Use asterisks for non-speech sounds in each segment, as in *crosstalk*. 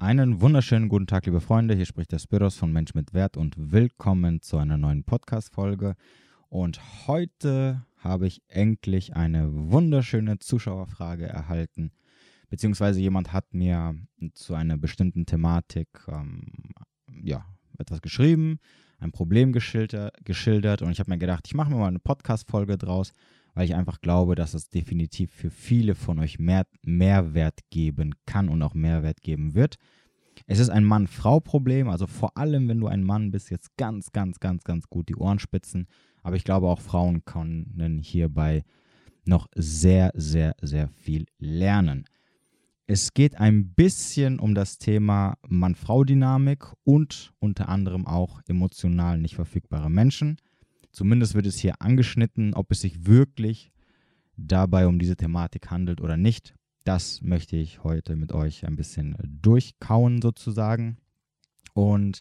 Einen wunderschönen guten Tag, liebe Freunde. Hier spricht der Spiros von Mensch mit Wert und willkommen zu einer neuen Podcast-Folge. Und heute habe ich endlich eine wunderschöne Zuschauerfrage erhalten, beziehungsweise jemand hat mir zu einer bestimmten Thematik ähm, ja, etwas geschrieben, ein Problem geschildert, geschildert und ich habe mir gedacht, ich mache mir mal eine Podcast-Folge draus, weil ich einfach glaube, dass es definitiv für viele von euch mehr Mehrwert geben kann und auch Mehrwert geben wird. Es ist ein Mann-Frau-Problem, also vor allem, wenn du ein Mann bist, jetzt ganz, ganz, ganz, ganz gut die Ohren spitzen. Aber ich glaube, auch Frauen können hierbei noch sehr, sehr, sehr viel lernen. Es geht ein bisschen um das Thema Mann-Frau-Dynamik und unter anderem auch emotional nicht verfügbare Menschen. Zumindest wird es hier angeschnitten, ob es sich wirklich dabei um diese Thematik handelt oder nicht. Das möchte ich heute mit euch ein bisschen durchkauen sozusagen. Und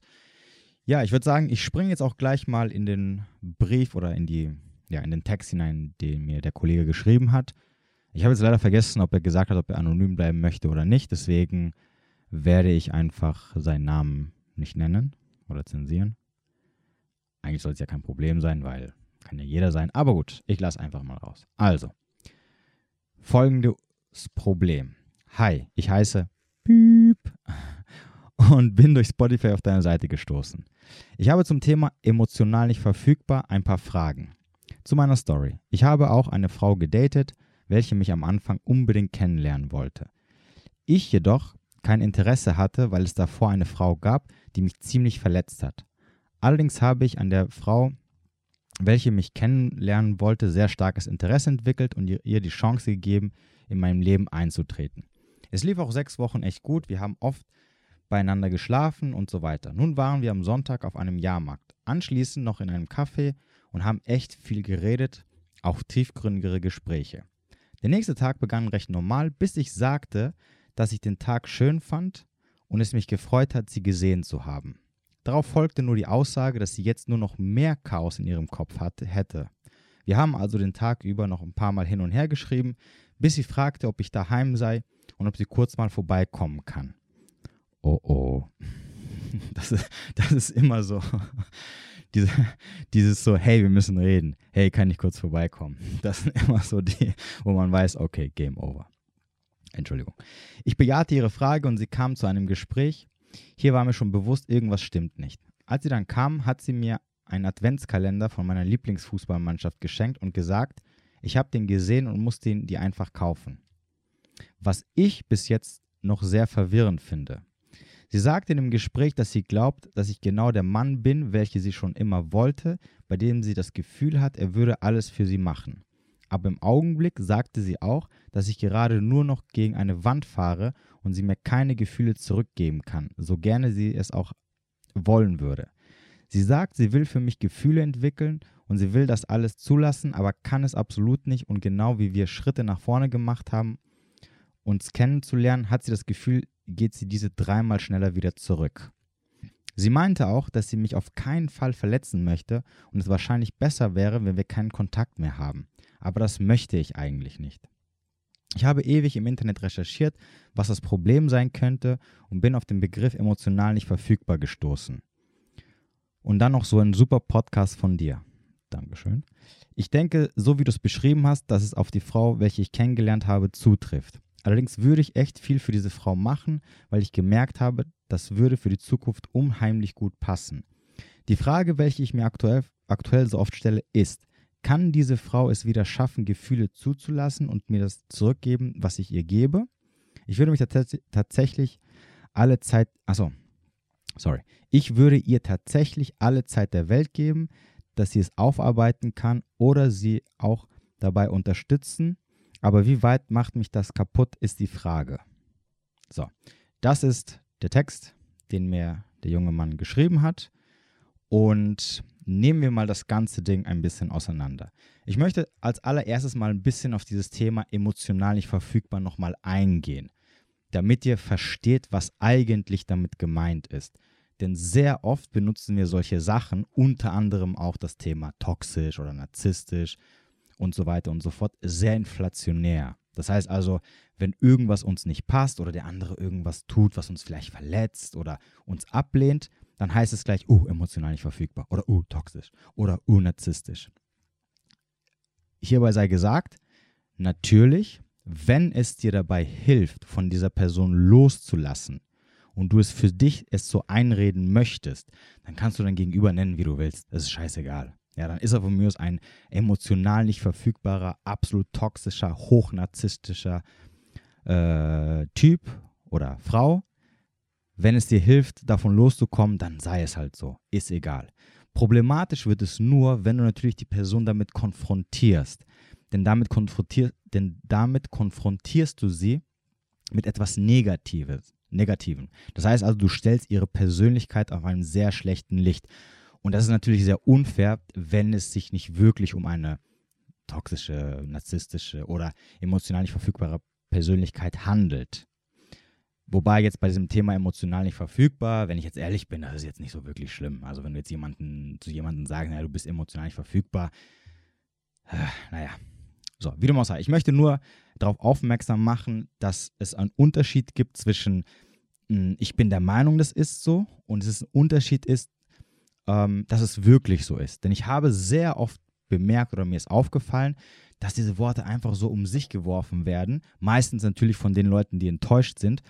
ja, ich würde sagen, ich springe jetzt auch gleich mal in den Brief oder in die ja, in den Text hinein, den mir der Kollege geschrieben hat. Ich habe jetzt leider vergessen, ob er gesagt hat, ob er anonym bleiben möchte oder nicht. Deswegen werde ich einfach seinen Namen nicht nennen oder zensieren. Eigentlich soll es ja kein Problem sein, weil kann ja jeder sein. Aber gut, ich lasse einfach mal raus. Also, folgendes Problem. Hi, ich heiße Piep *laughs* und bin durch Spotify auf deine Seite gestoßen. Ich habe zum Thema emotional nicht verfügbar ein paar Fragen. Zu meiner Story. Ich habe auch eine Frau gedatet, welche mich am Anfang unbedingt kennenlernen wollte. Ich jedoch kein Interesse hatte, weil es davor eine Frau gab, die mich ziemlich verletzt hat. Allerdings habe ich an der Frau, welche mich kennenlernen wollte, sehr starkes Interesse entwickelt und ihr die Chance gegeben, in meinem Leben einzutreten. Es lief auch sechs Wochen echt gut. Wir haben oft beieinander geschlafen und so weiter. Nun waren wir am Sonntag auf einem Jahrmarkt, anschließend noch in einem Café und haben echt viel geredet, auch tiefgründigere Gespräche. Der nächste Tag begann recht normal, bis ich sagte, dass ich den Tag schön fand und es mich gefreut hat, sie gesehen zu haben. Darauf folgte nur die Aussage, dass sie jetzt nur noch mehr Chaos in ihrem Kopf hatte, hätte. Wir haben also den Tag über noch ein paar Mal hin und her geschrieben, bis sie fragte, ob ich daheim sei und ob sie kurz mal vorbeikommen kann. Oh oh. *laughs* Das ist, das ist immer so. *laughs* Diese, dieses so, hey, wir müssen reden. Hey, kann ich kurz vorbeikommen? *laughs* Das sind immer so die, wo man weiß, okay, Game over. Entschuldigung. Ich bejahte ihre Frage und sie kam zu einem Gespräch. Hier war mir schon bewusst, irgendwas stimmt nicht. Als sie dann kam, hat sie mir einen Adventskalender von meiner Lieblingsfußballmannschaft geschenkt und gesagt, ich habe den gesehen und musste ihn dir einfach kaufen. Was ich bis jetzt noch sehr verwirrend finde. Sie sagte in dem Gespräch, dass sie glaubt, dass ich genau der Mann bin, welche sie schon immer wollte, bei dem sie das Gefühl hat, er würde alles für sie machen. Aber im Augenblick sagte sie auch, dass ich gerade nur noch gegen eine Wand fahre und sie mir keine Gefühle zurückgeben kann, so gerne sie es auch wollen würde. Sie sagt, sie will für mich Gefühle entwickeln und sie will das alles zulassen, aber kann es absolut nicht. Und genau wie wir Schritte nach vorne gemacht haben, uns kennenzulernen, hat sie das Gefühl, geht sie diese dreimal schneller wieder zurück. Sie meinte auch, dass sie mich auf keinen Fall verletzen möchte und es wahrscheinlich besser wäre, wenn wir keinen Kontakt mehr haben. Aber das möchte ich eigentlich nicht. Ich habe ewig im Internet recherchiert, was das Problem sein könnte und bin auf den Begriff emotional nicht verfügbar gestoßen. Und dann noch so ein super Podcast von dir. Dankeschön. Ich denke, so wie du es beschrieben hast, dass es auf die Frau, welche ich kennengelernt habe, zutrifft. Allerdings würde ich echt viel für diese Frau machen, weil ich gemerkt habe, das würde für die Zukunft unheimlich gut passen. Die Frage, welche ich mir aktuell, aktuell so oft stelle, ist, kann diese Frau es wieder schaffen, Gefühle zuzulassen und mir das zurückgeben, was ich ihr gebe? Ich würde mich tatsächlich alle Zeit, achso, sorry, ich würde ihr tatsächlich alle Zeit der Welt geben, dass sie es aufarbeiten kann oder sie auch dabei unterstützen. Aber wie weit macht mich das kaputt, ist die Frage. So, das ist der Text, den mir der junge Mann geschrieben hat. Und nehmen wir mal das ganze Ding ein bisschen auseinander. Ich möchte als allererstes mal ein bisschen auf dieses Thema emotional nicht verfügbar nochmal eingehen, damit ihr versteht, was eigentlich damit gemeint ist. Denn sehr oft benutzen wir solche Sachen, unter anderem auch das Thema toxisch oder narzisstisch und so weiter und so fort, sehr inflationär. Das heißt also, wenn irgendwas uns nicht passt oder der andere irgendwas tut, was uns vielleicht verletzt oder uns ablehnt, dann heißt es gleich, oh, emotional nicht verfügbar oder oh, toxisch oder oh, narzisstisch. Hierbei sei gesagt, natürlich, wenn es dir dabei hilft, von dieser Person loszulassen und du es für dich es so einreden möchtest, dann kannst du dein Gegenüber nennen, wie du willst. Das ist scheißegal. Ja, dann ist er von mir aus ein emotional nicht verfügbarer, absolut toxischer, hochnarzisstischer äh, Typ oder Frau. Wenn es dir hilft, davon loszukommen, dann sei es halt so. Ist egal. Problematisch wird es nur, wenn du natürlich die Person damit konfrontierst. Denn damit, konfrontier denn damit konfrontierst du sie mit etwas Negatives, Negativen. Das heißt also, du stellst ihre Persönlichkeit auf einem sehr schlechten Licht. Und das ist natürlich sehr unfair, wenn es sich nicht wirklich um eine toxische, narzisstische oder emotional nicht verfügbare Persönlichkeit handelt. Wobei jetzt bei diesem Thema emotional nicht verfügbar, wenn ich jetzt ehrlich bin, das ist jetzt nicht so wirklich schlimm. Also wenn wir jetzt jemanden zu jemandem sagen, naja, du bist emotional nicht verfügbar, äh, naja. So, wie du mal sagst, ich möchte nur darauf aufmerksam machen, dass es einen Unterschied gibt zwischen, mh, hm, ich bin der Meinung, das ist so, und es ist ein Unterschied ist, ähm, dass es wirklich so ist. Denn ich habe sehr oft bemerkt oder mir ist aufgefallen, dass diese Worte einfach so um sich geworfen werden. Meistens natürlich von den Leuten, die enttäuscht sind,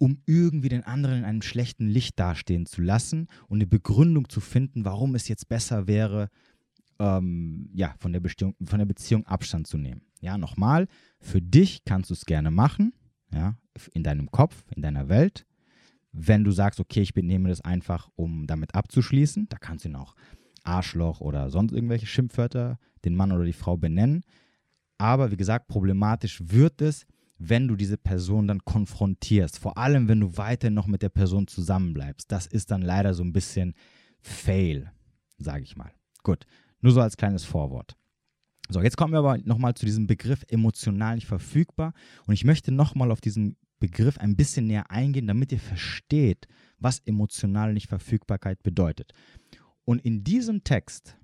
um irgendwie den anderen in einem schlechten Licht dastehen zu lassen und eine Begründung zu finden, warum es jetzt besser wäre, ähm, ja, von der, Beziehung, von der Beziehung Abstand zu nehmen. Ja, nochmal, für dich kannst du es gerne machen, ja, in deinem Kopf, in deiner Welt. Wenn du sagst, okay, ich benehme das einfach, um damit abzuschließen, da kannst du ihn auch Arschloch oder sonst irgendwelche Schimpfwörter den Mann oder die Frau benennen. Aber wie gesagt, problematisch wird es, wenn du diese Person dann konfrontierst. Vor allem, wenn du weiter noch mit der Person zusammenbleibst. Das ist dann leider so ein bisschen Fail, sage ich mal. Gut, nur so als kleines Vorwort. So, jetzt kommen wir aber nochmal zu diesem Begriff emotional nicht verfügbar. Und ich möchte nochmal auf diesen Begriff ein bisschen näher eingehen, damit ihr versteht, was emotionale Nichtverfügbarkeit bedeutet. Und in diesem Text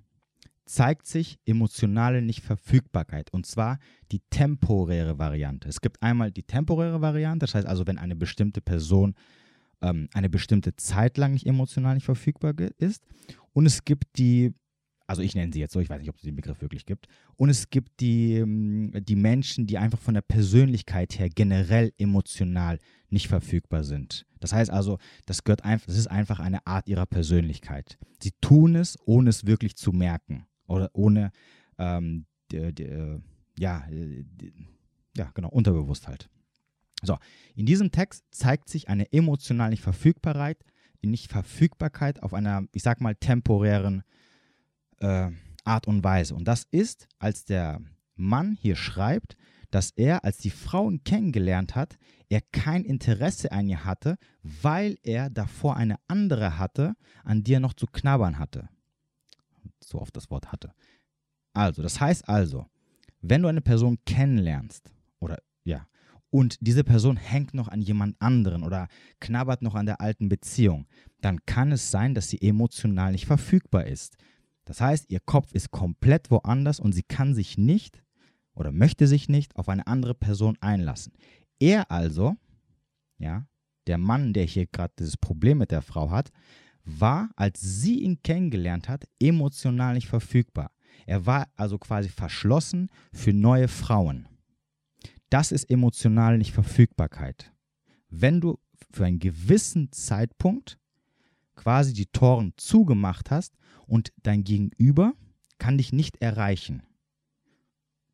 zeigt sich emotionale Nichtverfügbarkeit und zwar die temporäre Variante. Es gibt einmal die temporäre Variante, das heißt also, wenn eine bestimmte Person ähm, eine bestimmte Zeit lang nicht emotional nicht verfügbar ist und es gibt die also ich nenne sie jetzt so, ich weiß nicht, ob es den Begriff wirklich gibt. Und es gibt die, ähm, die Menschen, die einfach von der Persönlichkeit her generell emotional nicht verfügbar sind. Das heißt also, das gehört einfach, das ist einfach eine Art ihrer Persönlichkeit. Sie tun es, ohne es wirklich zu merken. Oder ohne ähm, die, die, ja, die, ja, genau, Unterbewusstheit. So, in diesem Text zeigt sich eine emotionale Nichtverfügbarkeit, Nichtverfügbarkeit auf einer, ich sag mal, temporären äh, Art und Weise. Und das ist, als der Mann hier schreibt, dass er, als die Frau ihn kennengelernt hat, er kein Interesse an ihr hatte, weil er davor eine andere hatte, an die er noch zu knabbern hatte. So oft das Wort hatte. Also, das heißt also, wenn du eine Person kennenlernst, oder ja, und diese Person hängt noch an jemand anderen oder knabbert noch an der alten Beziehung, dann kann es sein, dass sie emotional nicht verfügbar ist. Das heißt, ihr Kopf ist komplett woanders und sie kann sich nicht oder möchte sich nicht auf eine andere Person einlassen. Er also, ja, der Mann, der hier gerade dieses Problem mit der Frau hat, war, als sie ihn kennengelernt hat, emotional nicht verfügbar. Er war also quasi verschlossen für neue Frauen. Das ist emotional nicht Verfügbarkeit. Wenn du für einen gewissen Zeitpunkt quasi die Toren zugemacht hast und dein Gegenüber kann dich nicht erreichen.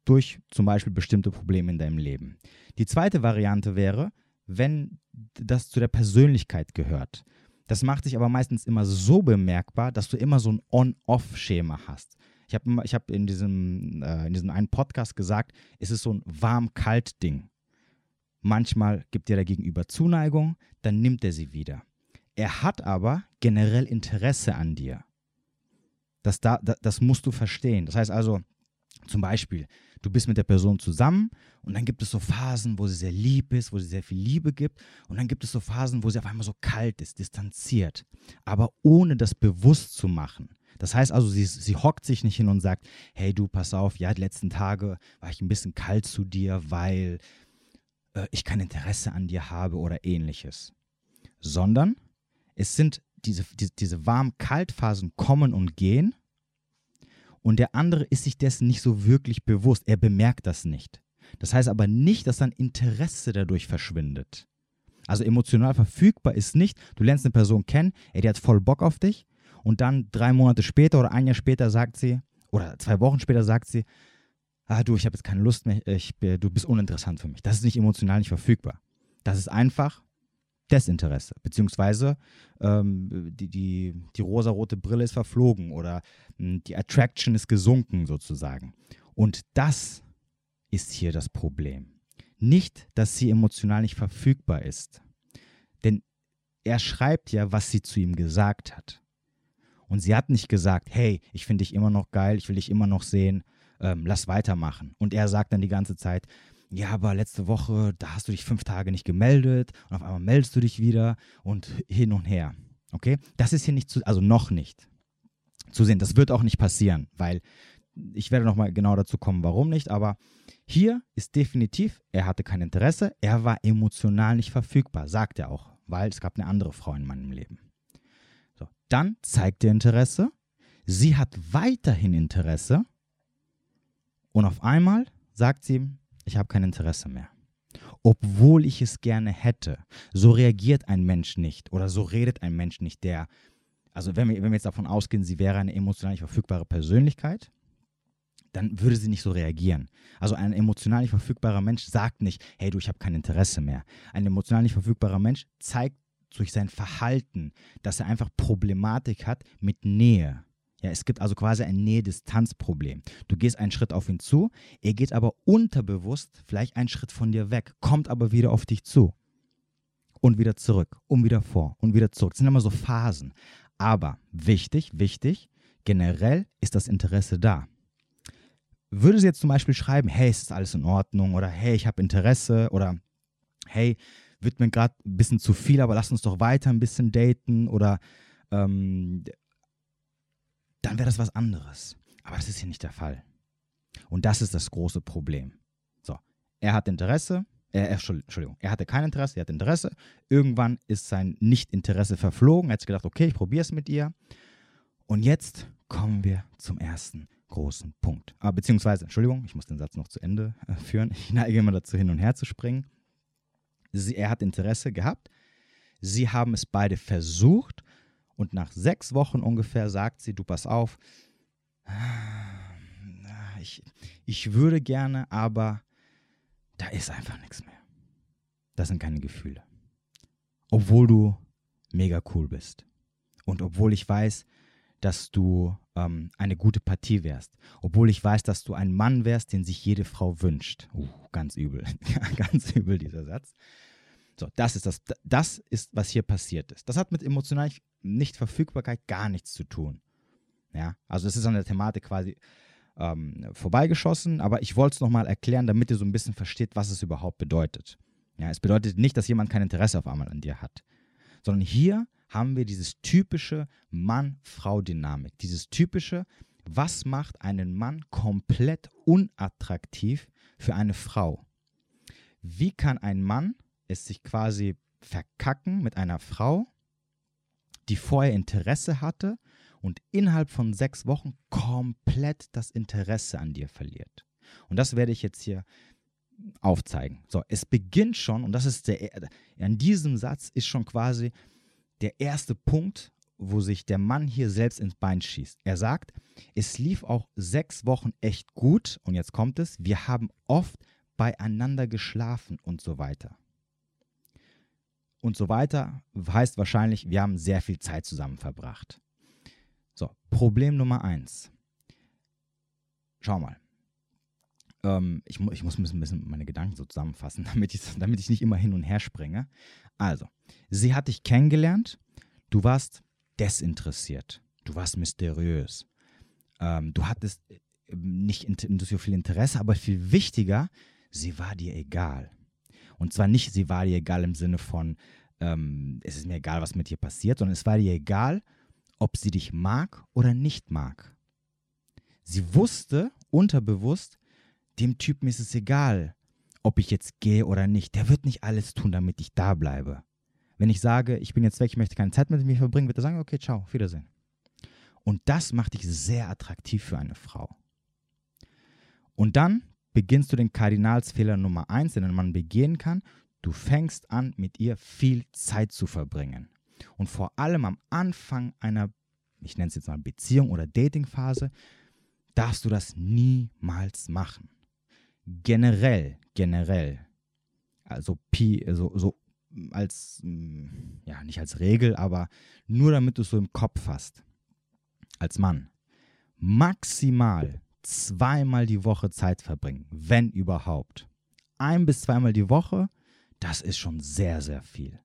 Durch zum Beispiel bestimmte Probleme in deinem Leben. Die zweite Variante wäre, wenn das zu der Persönlichkeit gehört. Das macht sich aber meistens immer so bemerkbar, dass du immer so ein On-Off-Schema hast. Ich habe ich hab in, diesem, äh, in diesem einen Podcast gesagt, es ist so ein Warm-Kalt-Ding. Manchmal gibt dir der Gegenüber Zuneigung, dann nimmt er sie wieder. Er hat aber generell Interesse an dir. Das, da, das musst du verstehen. Das heißt also, zum Beispiel, du bist mit der Person zusammen und dann gibt es so Phasen, wo sie sehr lieb ist, wo sie sehr viel Liebe gibt und dann gibt es so Phasen, wo sie auf einmal so kalt ist, distanziert, aber ohne das bewusst zu machen. Das heißt also, sie, sie hockt sich nicht hin und sagt, hey du, pass auf, ja, die letzten Tage war ich ein bisschen kalt zu dir, weil äh, ich kein Interesse an dir habe oder ähnliches. Sondern es sind diese, die, diese warm-kalt-Phasen kommen und gehen und der andere ist sich dessen nicht so wirklich bewusst. Er bemerkt das nicht. Das heißt aber nicht, dass sein Interesse dadurch verschwindet. Also emotional verfügbar ist nicht, du lernst eine Person kennen, ey, die hat voll Bock auf dich und dann drei Monate später oder ein Jahr später sagt sie, oder zwei Wochen später sagt sie, ah du, ich habe jetzt keine Lust mehr, ich, du bist uninteressant für mich. Das ist nicht emotional nicht verfügbar. Das ist einfach Desinteresse, beziehungsweise ähm, die, die, die rosarote Brille ist verflogen oder mh, hm, die Attraction ist gesunken sozusagen. Und das ist hier das Problem. Nicht, dass sie emotional nicht verfügbar ist, denn er schreibt ja, was sie zu ihm gesagt hat. Und sie hat nicht gesagt, hey, ich finde dich immer noch geil, ich will dich immer noch sehen, ähm, lass weitermachen. Und er sagt dann die ganze Zeit, ja, aber letzte Woche, da hast du dich fünf Tage nicht gemeldet und auf einmal meldest du dich wieder und hin und her. Okay? Das ist hier nicht zu, also noch nicht zu sehen. Das wird auch nicht passieren, weil ich werde nochmal genau dazu kommen, warum nicht, aber hier ist definitiv, er hatte kein Interesse, er war emotional nicht verfügbar, sagt er auch, weil es gab eine andere Frau in meinem Leben. So, dann zeigt er Interesse, sie hat weiterhin Interesse und auf einmal sagt sie ihm, ich habe kein Interesse mehr. Obwohl ich es gerne hätte. So reagiert ein Mensch nicht oder so redet ein Mensch nicht, der, also wenn wir, wenn wir jetzt davon ausgehen, sie wäre eine emotional nicht verfügbare Persönlichkeit, dann würde sie nicht so reagieren. Also ein emotional nicht verfügbarer Mensch sagt nicht, hey du, ich habe kein Interesse mehr. Ein emotional nicht verfügbarer Mensch zeigt durch sein Verhalten, dass er einfach Problematik hat mit Nähe. Ja, es gibt also quasi ein Nähe-Distanz-Problem. Du gehst einen Schritt auf ihn zu, er geht aber unterbewusst vielleicht einen Schritt von dir weg, kommt aber wieder auf dich zu. Und wieder zurück, und wieder vor, und wieder zurück. Das sind immer so Phasen. Aber wichtig, wichtig, generell ist das Interesse da. Würde sie jetzt zum Beispiel schreiben, hey, ist alles in Ordnung? Oder hey, ich habe Interesse? Oder hey, wird mir gerade ein bisschen zu viel, aber lass uns doch weiter ein bisschen daten? Oder ähm, dann wäre das was anderes. Aber das ist hier nicht der Fall. Und das ist das große Problem. So, er hat Interesse, äh, Entschuldigung, er hatte kein Interesse, er hat Interesse. Irgendwann ist sein Nicht-Interesse verflogen. Er hat sich gedacht, okay, ich probiere es mit ihr. Und jetzt kommen wir zum ersten großen Punkt. Ah, beziehungsweise, Entschuldigung, ich muss den Satz noch zu Ende äh, führen. Ich neige immer dazu, hin und her zu springen. Sie, er hat Interesse gehabt. Sie haben es beide versucht und nach sechs Wochen ungefähr sagt sie, du pass auf, ich, ich würde gerne, aber da ist einfach nichts mehr. Das sind keine Gefühle. Obwohl du mega cool bist. Und obwohl ich weiß, dass du ähm, eine gute Partie wärst. Obwohl ich weiß, dass du ein Mann wärst, den sich jede Frau wünscht. Uh, ganz übel. *laughs* ganz übel dieser Satz. So, das ist das, das ist, was hier passiert ist. Das hat mit emotional Nichtverfügbarkeit gar nichts zu tun. Ja, also es ist an der Thematik quasi ähm, vorbeigeschossen, aber ich wollte es nochmal erklären, damit ihr so ein bisschen versteht, was es überhaupt bedeutet. Ja, es bedeutet nicht, dass jemand kein Interesse auf einmal an dir hat, sondern hier haben wir dieses typische Mann-Frau-Dynamik, dieses typische, was macht einen Mann komplett unattraktiv für eine Frau? Wie kann ein Mann es sich quasi verkacken mit einer Frau, die vorher Interesse hatte und innerhalb von sechs Wochen komplett das Interesse an dir verliert. Und das werde ich jetzt hier aufzeigen. So, es beginnt schon, und das ist der, an diesem Satz ist schon quasi der erste Punkt, wo sich der Mann hier selbst ins Bein schießt. Er sagt, es lief auch sechs Wochen echt gut, und jetzt kommt es, wir haben oft beieinander geschlafen und so weiter und so weiter, heißt wahrscheinlich, wir haben sehr viel Zeit zusammen verbracht. So, Problem Nummer eins. Schau mal. Ähm, ich, ich muss ein bisschen meine Gedanken so zusammenfassen, *laughs* damit ich, damit ich nicht immer hin und her springe. Also, sie hat dich kennengelernt, du warst desinteressiert, du warst mysteriös, ähm, du hattest äh, nicht so viel Interesse, aber viel wichtiger, sie war dir egal. Und zwar nicht, sie war dir egal im Sinne von, ähm, es ist mir egal, was mit dir passiert, sondern es war dir egal, ob sie dich mag oder nicht mag. Sie wusste unterbewusst, dem Typen ist es egal, ob ich jetzt gehe oder nicht. Der wird nicht alles tun, damit ich da bleibe. Wenn ich sage, ich bin jetzt weg, ich möchte keine Zeit mit mir verbringen, wird er sagen, okay, ciao, auf Wiedersehen. Und das macht dich sehr attraktiv für eine Frau. Und dann beginnst du den Kardinalsfehler Nummer eins, den Mann begehen kann. Du fängst an, mit ihr viel Zeit zu verbringen. Und vor allem am Anfang einer, ich nenne es jetzt mal Beziehung oder Datingphase, darfst du das niemals machen. Generell, generell, also Pi, so, so als, mm, ja, nicht als Regel, aber nur damit du es so im Kopf hast, als Mann, maximal zweimal die Woche Zeit verbringen, wenn überhaupt. Ein bis zweimal die Woche, das ist schon sehr, sehr viel.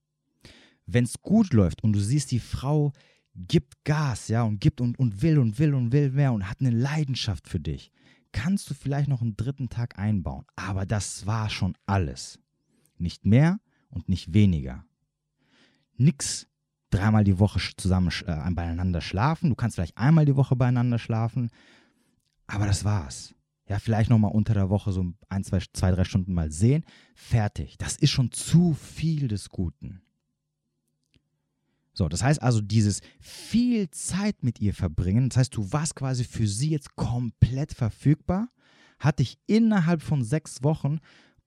Wenn es gut läuft und du siehst, die Frau gibt Gas, ja, und gibt und, und will und will und will mehr und hat eine Leidenschaft für dich, kannst du vielleicht noch einen dritten Tag einbauen. Aber das war schon alles. Nicht mehr und nicht weniger. Nix dreimal die Woche zusammen äh, beieinander schlafen. Du kannst vielleicht einmal die Woche beieinander schlafen, aber das war's. Ja, vielleicht nochmal unter der Woche so ein, zwei, zwei, drei Stunden mal sehen. Fertig. Das ist schon zu viel des Guten. So, das heißt also, dieses viel Zeit mit ihr verbringen, das heißt, du warst quasi für sie jetzt komplett verfügbar, hat dich innerhalb von sechs Wochen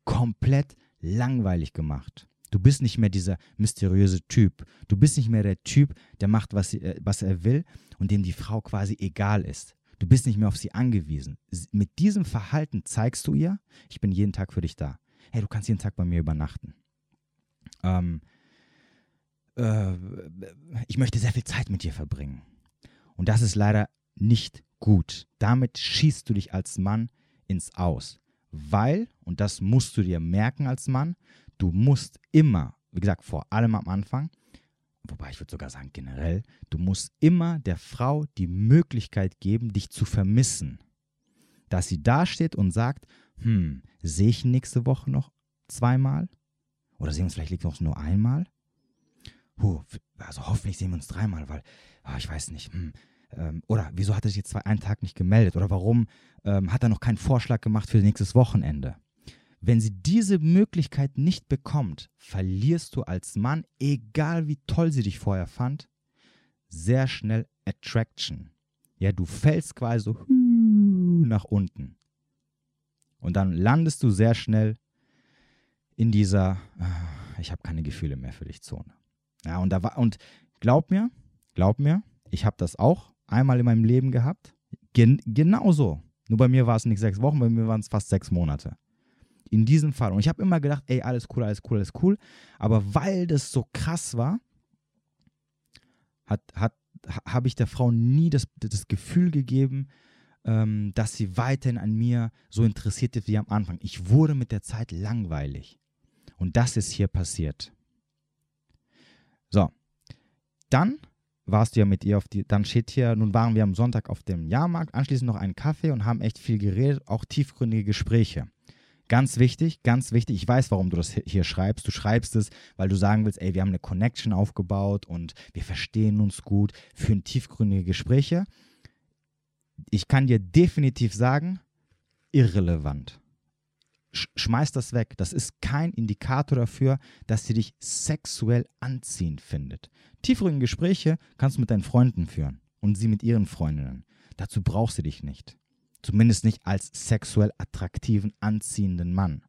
komplett langweilig gemacht. Du bist nicht mehr dieser mysteriöse Typ. Du bist nicht mehr der Typ, der macht, was, äh, was er will und dem die Frau quasi egal ist. Du bist nicht mehr auf sie angewiesen. Mit diesem Verhalten zeigst du ihr, ich bin jeden Tag für dich da. Hey, du kannst jeden Tag bei mir übernachten. Ähm, äh, ich möchte sehr viel Zeit mit dir verbringen. Und das ist leider nicht gut. Damit schießt du dich als Mann ins Aus. Weil, und das musst du dir merken als Mann, du musst immer, wie gesagt, vor allem am Anfang, wobei ich würde sogar sagen generell, du musst immer der Frau die Möglichkeit geben, dich zu vermissen. Dass sie dasteht und sagt, hm, sehe ich nächste Woche noch zweimal? Oder sehen wir uns vielleicht noch nur einmal? Puh, also hoffentlich sehen wir uns dreimal, weil, oh, ich weiß nicht, hm, ähm, oder wieso hat er sich jetzt zwei, einen Tag nicht gemeldet? Oder warum ähm, hat er noch keinen Vorschlag gemacht für nächstes Wochenende? Wenn sie diese Möglichkeit nicht bekommt, verlierst du als Mann, egal wie toll sie dich vorher fand, sehr schnell Attraction. Ja, du fällst quasi so *laughs* nach unten. Und dann landest du sehr schnell in dieser, ah, ich habe keine Gefühle mehr für dich Zone. Ja, und da war, und glaub mir, glaub mir, ich habe das auch einmal in meinem Leben gehabt. Gen genauso. Nur bei mir war es nicht sechs Wochen, bei mir waren es fast sechs Monate. In diesem Fall. Und ich habe immer gedacht, ey, alles cool, alles cool, alles cool. Aber weil das so krass war, hat, hat, habe ich der Frau nie das, das Gefühl gegeben, ähm, dass sie weiterhin an mir so interessiert ist wie am Anfang. Ich wurde mit der Zeit langweilig. Und das ist hier passiert. So, dann warst du ja mit ihr auf die, dann steht hier, nun waren wir am Sonntag auf dem Jahrmarkt, anschließend noch einen Kaffee und haben echt viel geredet, auch tiefgründige Gespräche. Ganz wichtig, ganz wichtig, ich weiß, warum du das hier schreibst. Du schreibst es, weil du sagen willst, ey, wir haben eine Connection aufgebaut und wir verstehen uns gut, führen tiefgründige Gespräche. Ich kann dir definitiv sagen, irrelevant schmeiß das weg. Das ist kein Indikator dafür, dass sie dich sexuell anziehend findet. Tiefere Gespräche kannst du mit deinen Freunden führen und sie mit ihren Freundinnen. Dazu brauchst du dich nicht. Zumindest nicht als sexuell attraktiven, anziehenden Mann.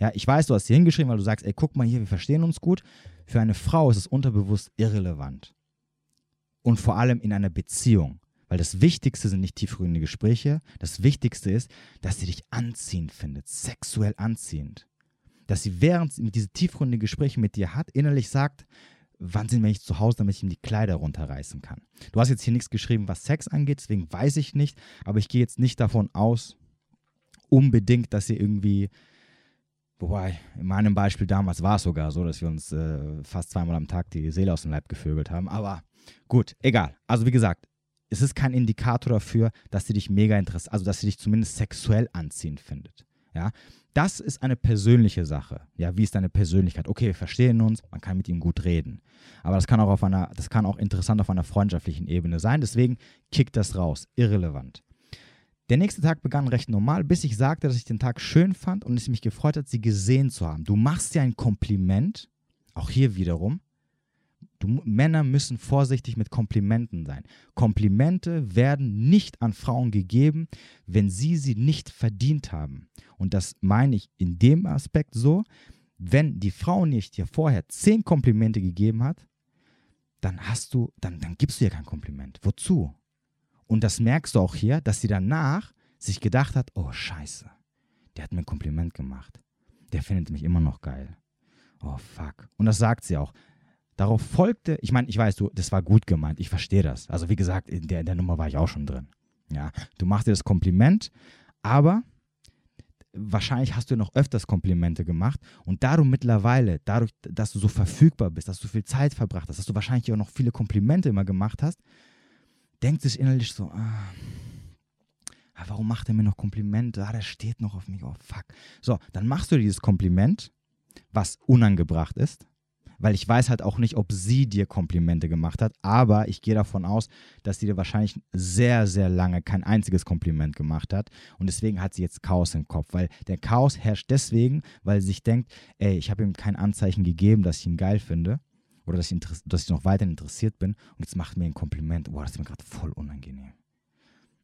Ja, ich weiß, du hast hier hingeschrieben, weil du sagst, ey, guck mal hier, wir verstehen uns gut. Für eine Frau ist es unterbewusst irrelevant. Und vor allem in einer Beziehung. Weil das Wichtigste sind nicht tiefgründige Gespräche. Das Wichtigste ist, dass sie dich anziehend findet, sexuell anziehend. Dass sie während sie diese tiefgründigen Gespräche mit dir hat, innerlich sagt, wann sind wir nicht zu Hause, damit ich ihm die Kleider runterreißen kann. Du hast jetzt hier nichts geschrieben, was Sex angeht, deswegen weiß ich nicht, aber ich gehe jetzt nicht davon aus, unbedingt, dass sie irgendwie, wobei, in meinem Beispiel damals war es sogar so, dass wir uns äh, fast zweimal am Tag die Seele aus dem Leib gevögelt haben, aber gut, egal. Also wie gesagt, es ist kein Indikator dafür, dass sie dich mega interessiert, also dass sie dich zumindest sexuell anziehend findet. Ja, das ist eine persönliche Sache. Ja, wie ist deine Persönlichkeit? Okay, wir verstehen uns, man kann mit ihm gut reden. Aber das kann auch auf einer, das kann auch interessant auf einer freundschaftlichen Ebene sein. Deswegen kickt das raus. Irrelevant. Der nächste Tag begann recht normal, bis ich sagte, dass ich den Tag schön fand und es mich gefreut hat, sie gesehen zu haben. Du machst dir ein Kompliment, auch hier wiederum. Du, Männer müssen vorsichtig mit Komplimenten sein. Komplimente werden nicht an Frauen gegeben, wenn sie sie nicht verdient haben. Und das meine ich in dem Aspekt so, wenn die Frau nicht dir vorher zehn Komplimente gegeben hat, dann hast du, dann, dann gibst du ihr kein Kompliment. Wozu? Und das merkst du auch hier, dass sie danach sich gedacht hat, oh scheiße, der hat mir ein Kompliment gemacht. Der findet mich immer noch geil. Oh fuck. Und das sagt sie auch. Darauf folgte, ich meine, ich weiß, du, das war gut gemeint, ich verstehe das. Also wie gesagt, in der, in der Nummer war ich auch schon drin. Ja, du machst dir das Kompliment, aber wahrscheinlich hast du noch öfters Komplimente gemacht und da mittlerweile, dadurch, dass du so verfügbar bist, dass du viel Zeit verbracht hast, dass du wahrscheinlich auch noch viele Komplimente immer gemacht hast, denkt sich innerlich so, ah, ah, warum macht er mir noch Komplimente? Ah, der steht noch auf mich. Oh, fuck. So, dann machst du dieses Kompliment, was unangebracht ist, weil ich weiß halt auch nicht, ob sie dir Komplimente gemacht hat, aber ich gehe davon aus, dass sie dir wahrscheinlich sehr, sehr lange kein einziges Kompliment gemacht hat und deswegen hat sie jetzt Chaos im Kopf, weil der Chaos herrscht deswegen, weil sie sich denkt, ey, ich habe ihm kein Anzeichen gegeben, dass ich ihn geil finde oder dass ich, dass ich noch weiterhin interessiert bin und jetzt macht mir ein Kompliment. Boah, das ist mir gerade voll unangenehm.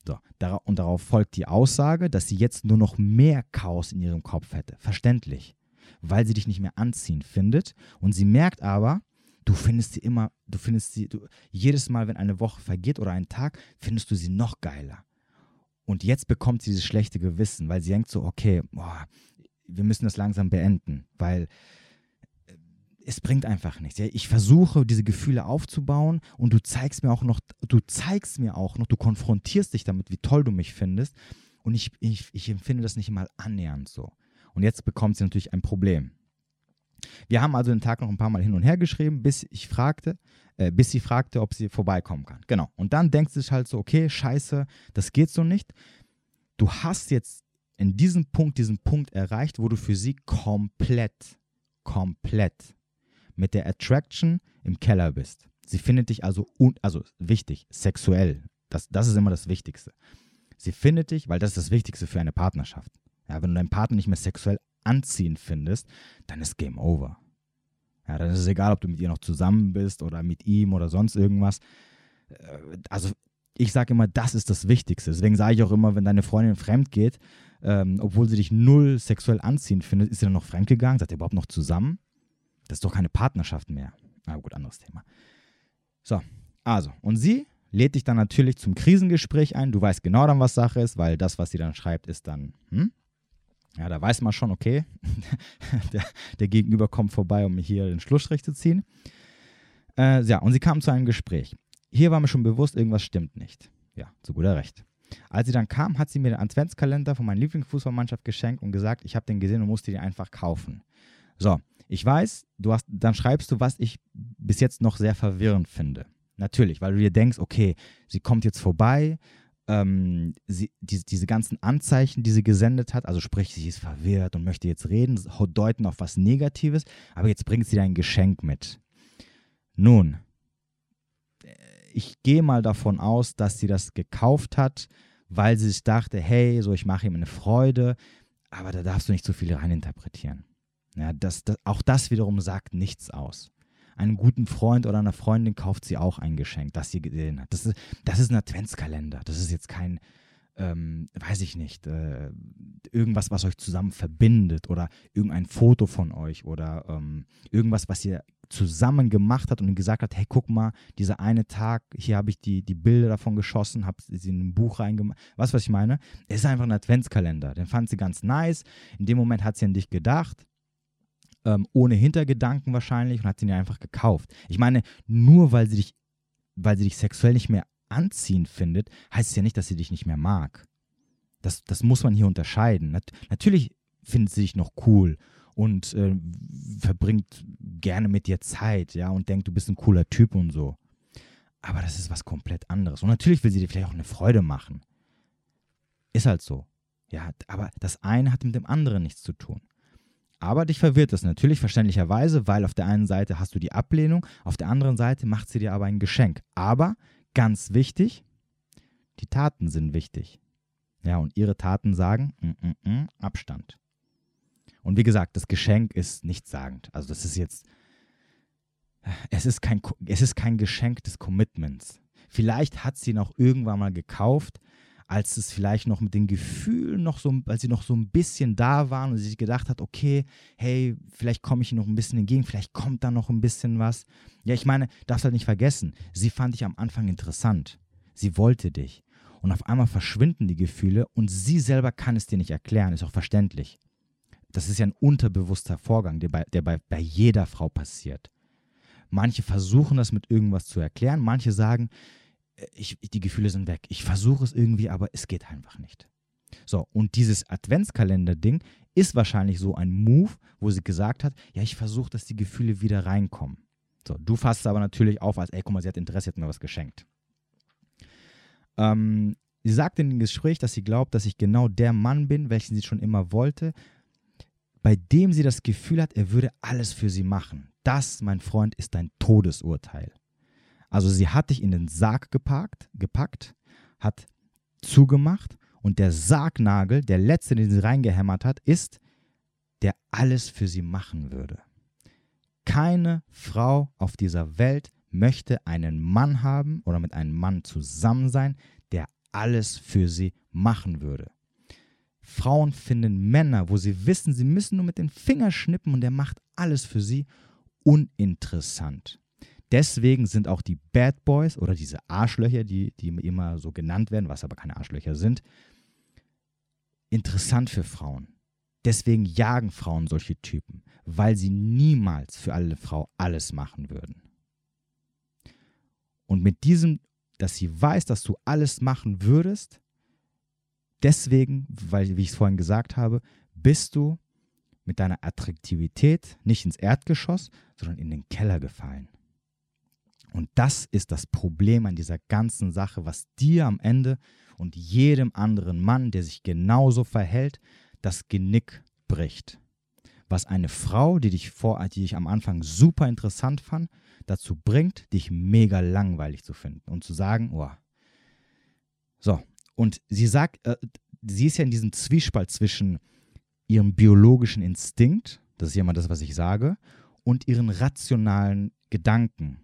So, und darauf folgt die Aussage, dass sie jetzt nur noch mehr Chaos in ihrem Kopf hätte. Verständlich. Weil sie dich nicht mehr anziehen findet. Und sie merkt aber, du findest sie immer, du findest sie, du, jedes Mal, wenn eine Woche vergeht oder ein Tag, findest du sie noch geiler. Und jetzt bekommt sie dieses schlechte Gewissen, weil sie denkt so, okay, boah, wir müssen das langsam beenden, weil es bringt einfach nichts. Ich versuche, diese Gefühle aufzubauen und du zeigst mir auch noch, du zeigst mir auch noch, du konfrontierst dich damit, wie toll du mich findest. Und ich, ich, ich empfinde das nicht mal annähernd so. Und jetzt bekommt sie natürlich ein Problem. Wir haben also den Tag noch ein paar Mal hin und her geschrieben, bis ich fragte, äh, bis sie fragte, ob sie vorbeikommen kann. Genau. Und dann denkst du dich halt so, okay, scheiße, das geht so nicht. Du hast jetzt in diesem Punkt, diesen Punkt erreicht, wo du für sie komplett, komplett mit der Attraction im Keller bist. Sie findet dich also, un also wichtig, sexuell. Das, das ist immer das Wichtigste. Sie findet dich, weil das ist das Wichtigste für eine Partnerschaft. Ja, wenn du deinen Partner nicht mehr sexuell anziehend findest, dann ist Game Over. Ja, dann ist es egal, ob du mit ihr noch zusammen bist oder mit ihm oder sonst irgendwas. Äh, also ich sage immer, das ist das Wichtigste. Deswegen sage ich auch immer, wenn deine Freundin fremd geht, ähm, obwohl sie dich null sexuell anziehend findet, ist sie dann noch fremd gegangen? Seid ihr überhaupt noch zusammen? Das ist doch keine Partnerschaft mehr. Aber gut, anderes Thema. So, also, und sie lädt dich dann natürlich zum Krisengespräch ein. Du weißt genau dann, was Sache ist, weil das, was sie dann schreibt, ist dann, hm? Ja, da weiß man schon, okay, *laughs* der, der, Gegenüber kommt vorbei, um hier den Schlussstrich zu ziehen. Äh, ja, und sie kam zu einem Gespräch. Hier war mir schon bewusst, irgendwas stimmt nicht. Ja, zu guter Recht. Als sie dann kam, hat sie mir den Adventskalender von meiner Lieblingsfußballmannschaft geschenkt und gesagt, ich habe den gesehen und musste den einfach kaufen. So, ich weiß, du hast, dann schreibst du, was ich bis jetzt noch sehr verwirrend finde. Natürlich, weil du dir denkst, okay, sie kommt jetzt vorbei, ähm, sie, die, diese ganzen Anzeichen, die sie gesendet hat, also sprich, sie ist verwirrt und möchte jetzt reden, deuten auf was Negatives, aber jetzt bringt sie dein Geschenk mit. Nun, ich gehe mal davon aus, dass sie das gekauft hat, weil sie sich dachte, hey, so ich mache ihm eine Freude, aber da darfst du nicht so viel reininterpretieren. Ja, das, das, auch das wiederum sagt nichts aus. Einem guten Freund oder einer Freundin kauft sie auch ein Geschenk, das sie gesehen hat. Das ist, das ist ein Adventskalender. Das ist jetzt kein, ähm, weiß ich nicht, äh, irgendwas, was euch zusammen verbindet oder irgendein Foto von euch oder ähm, irgendwas, was ihr zusammen gemacht habt und gesagt habt, hey, guck mal, dieser eine Tag, hier habe ich die, die Bilder davon geschossen, habe sie in ein Buch reingemacht. Was, was ich meine? Es ist einfach ein Adventskalender. Den fand sie ganz nice. In dem Moment hat sie an dich gedacht ähm, ohne Hintergedanken wahrscheinlich und hat sie dir einfach gekauft. Ich meine, nur weil sie dich, weil sie dich sexuell nicht mehr anziehend findet, heißt es ja nicht, dass sie dich nicht mehr mag. Das, das muss man hier unterscheiden. Nat natürlich findet sie dich noch cool und äh, verbringt gerne mit dir Zeit, ja, und denkt, du bist ein cooler Typ und so. Aber das ist was komplett anderes. Und natürlich will sie dir vielleicht auch eine Freude machen. Ist halt so. Ja, aber das eine hat mit dem anderen nichts zu tun. Aber dich verwirrt das natürlich verständlicherweise, weil auf der einen Seite hast du die Ablehnung, auf der anderen Seite macht sie dir aber ein Geschenk. Aber ganz wichtig, die Taten sind wichtig. Ja, und ihre Taten sagen, mm, mm, mm, Abstand. Und wie gesagt, das Geschenk ist nichtssagend. Also das ist jetzt, es ist kein, es ist kein Geschenk des Commitments. Vielleicht hat sie noch irgendwann mal gekauft, als es vielleicht noch mit den Gefühlen noch so, als sie noch so ein bisschen da waren und sie sich gedacht hat, okay, hey, vielleicht komme ich ihr noch ein bisschen entgegen, vielleicht kommt da noch ein bisschen was. Ja, ich meine, darfst halt nicht vergessen, sie fand dich am Anfang interessant. Sie wollte dich. Und auf einmal verschwinden die Gefühle und sie selber kann es dir nicht erklären, ist auch verständlich. Das ist ja ein unterbewusster Vorgang, der bei, der bei, bei jeder Frau passiert. Manche versuchen das mit irgendwas zu erklären, manche sagen, ich, die Gefühle sind weg. Ich versuche es irgendwie, aber es geht einfach nicht. So, und dieses Adventskalender-Ding ist wahrscheinlich so ein Move, wo sie gesagt hat, ja, ich versuche, dass die Gefühle wieder reinkommen. So, du fasst es aber natürlich auf, als, ey, guck mal, sie hat Interesse, sie hat mir was geschenkt. Ähm, sie sagt in dem Gespräch, dass sie glaubt, dass ich genau der Mann bin, welchen sie schon immer wollte, bei dem sie das Gefühl hat, er würde alles für sie machen. Das, mein Freund, ist ein Todesurteil. Also sie hat dich in den Sarg geparkt, gepackt, hat zugemacht und der Sargnagel, der letzte, den sie reingehämmert hat, ist, der alles für sie machen würde. Keine Frau auf dieser Welt möchte einen Mann haben oder mit einem Mann zusammen sein, der alles für sie machen würde. Frauen finden Männer, wo sie wissen, sie müssen nur mit den Fingern schnippen und der macht alles für sie, uninteressant. Deswegen sind auch die Bad Boys oder diese Arschlöcher, die, die immer so genannt werden, was aber keine Arschlöcher sind, interessant für Frauen. Deswegen jagen Frauen solche Typen, weil sie niemals für alle Frau alles machen würden. Und mit diesem, dass sie weiß, dass du alles machen würdest, deswegen, weil, wie ich es vorhin gesagt habe, bist du mit deiner Attraktivität nicht ins Erdgeschoss, sondern in den Keller gefallen. Und das ist das Problem an dieser ganzen Sache, was dir am Ende und jedem anderen Mann, der sich genauso verhält, das Genick bricht. Was eine Frau, die dich vor, die dich am Anfang super interessant fand, dazu bringt, dich mega langweilig zu finden und zu sagen, oh. So, und sie sagt, äh, sie ist ja in diesem Zwiespalt zwischen ihrem biologischen Instinkt, das ist ja immer das, was ich sage, und ihren rationalen Gedanken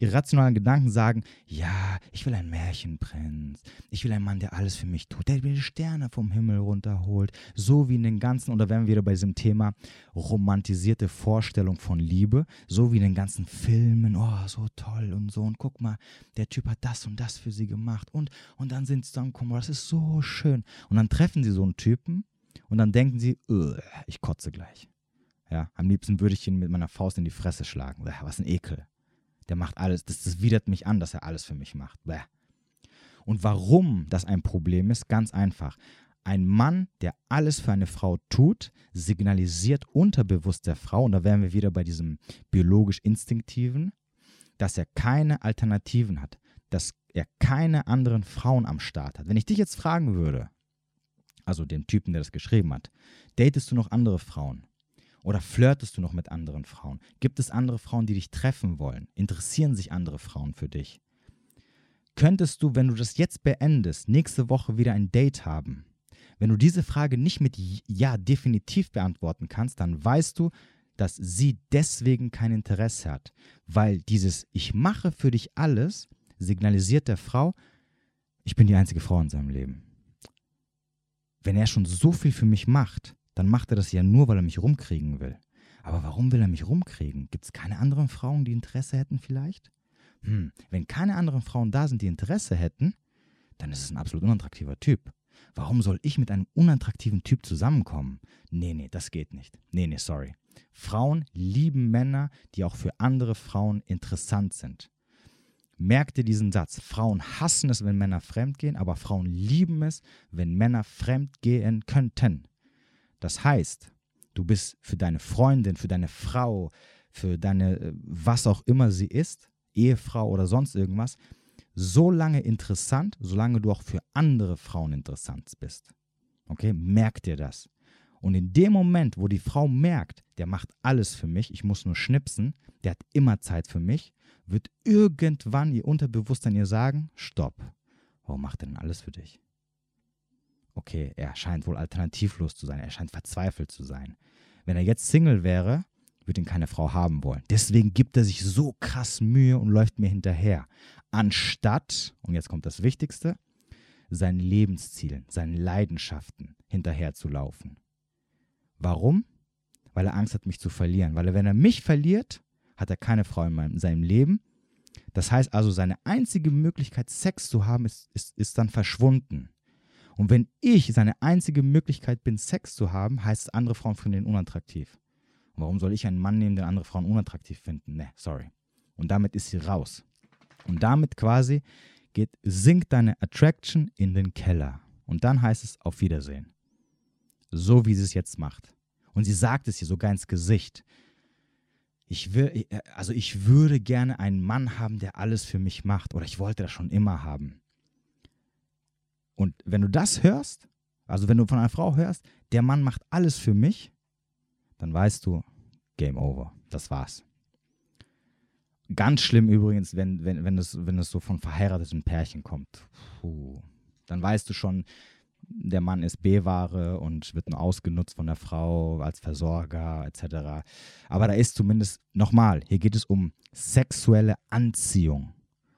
irrationalen Gedanken sagen, ja, ich will einen Märchenprinz, ich will einen Mann, der alles für mich tut, der mir die Sterne vom Himmel runterholt, so wie in den ganzen, oder wenn wir wieder bei diesem Thema romantisierte Vorstellung von Liebe, so wie in den ganzen Filmen, oh, so toll und so, und guck mal, der Typ hat das und das für sie gemacht und, und dann sind sie zusammengekommen, das ist so schön. Und dann treffen sie so einen Typen und dann denken sie, ich kotze gleich. Ja, am liebsten würde ich ihn mit meiner Faust in die Fresse schlagen. Was ein Ekel der macht alles, das, das widert mich an, dass er alles für mich macht. Bäh. Und warum das ein Problem ist, ganz einfach. Ein Mann, der alles für eine Frau tut, signalisiert unterbewusst der Frau, und da wären wir wieder bei diesem biologisch-instinktiven, dass er keine Alternativen hat, dass er keine anderen Frauen am Start hat. Wenn ich dich jetzt fragen würde, also den Typen, der das geschrieben hat, datest du noch andere Frauen? Oder flirtest du noch mit anderen Frauen? Gibt es andere Frauen, die dich treffen wollen? Interessieren sich andere Frauen für dich? Könntest du, wenn du das jetzt beendest, nächste Woche wieder ein Date haben? Wenn du diese Frage nicht mit Ja definitiv beantworten kannst, dann weißt du, dass sie deswegen kein Interesse hat. Weil dieses Ich mache für dich alles signalisiert der Frau, ich bin die einzige Frau in seinem Leben. Wenn er schon so viel für mich macht, dann macht er das ja nur, weil er mich rumkriegen will. Aber warum will er mich rumkriegen? Gibt es keine anderen Frauen, die Interesse hätten vielleicht? Hm, wenn keine anderen Frauen da sind, die Interesse hätten, dann ist es ein absolut unattraktiver Typ. Warum soll ich mit einem unattraktiven Typ zusammenkommen? Nee, nee, das geht nicht. Nee, nee, sorry. Frauen lieben Männer, die auch für andere Frauen interessant sind. Merk dir diesen Satz. Frauen hassen es, wenn Männer fremdgehen, aber Frauen lieben es, wenn Männer fremdgehen könnten. Das heißt, du bist für deine Freundin, für deine Frau, für deine, äh, was auch immer sie ist, Ehefrau oder sonst irgendwas, so lange interessant, solange du auch für andere Frauen interessant bist. Okay, merkt dir das. Und in dem Moment, wo die Frau merkt, der macht alles für mich, ich muss nur schnipsen, der hat immer Zeit für mich, wird irgendwann ihr Unterbewusstsein ihr sagen, stopp, warum macht er denn alles für dich? Okay, er scheint wohl alternativlos zu sein, er scheint verzweifelt zu sein. Wenn er jetzt Single wäre, würde ihn keine Frau haben wollen. Deswegen gibt er sich so krass Mühe und läuft mir hinterher. Anstatt, und jetzt kommt das Wichtigste, seinen Lebenszielen, seinen Leidenschaften hinterherzulaufen. Warum? Weil er Angst hat, mich zu verlieren. Weil er, wenn er mich verliert, hat er keine Frau in, meinem, in seinem Leben. Das heißt also, seine einzige Möglichkeit, Sex zu haben, ist, ist, ist dann verschwunden. Und wenn ich seine einzige Möglichkeit bin, Sex zu haben, heißt es, andere Frauen finden ihn unattraktiv. Und warum soll ich einen Mann nehmen, den andere Frauen unattraktiv finden? Ne, sorry. Und damit ist sie raus. Und damit quasi geht, sinkt deine Attraction in den Keller. Und dann heißt es auf Wiedersehen. So wie sie es jetzt macht. Und sie sagt es ihr sogar ins Gesicht. Ich will, äh, also ich würde gerne einen Mann haben, der alles für mich macht. Oder ich wollte das schon immer haben. Und wenn du das hörst, also wenn du von einer Frau hörst, der Mann macht alles für mich, dann weißt du, Game over. Das war's. Ganz schlimm übrigens, wenn, wenn, wenn, es, wenn es so von verheirateten Pärchen kommt. Puh. Dann weißt du schon, der Mann ist B-Ware und wird nur ausgenutzt von der Frau als Versorger etc. Aber da ist zumindest, nochmal, hier geht es um sexuelle Anziehung.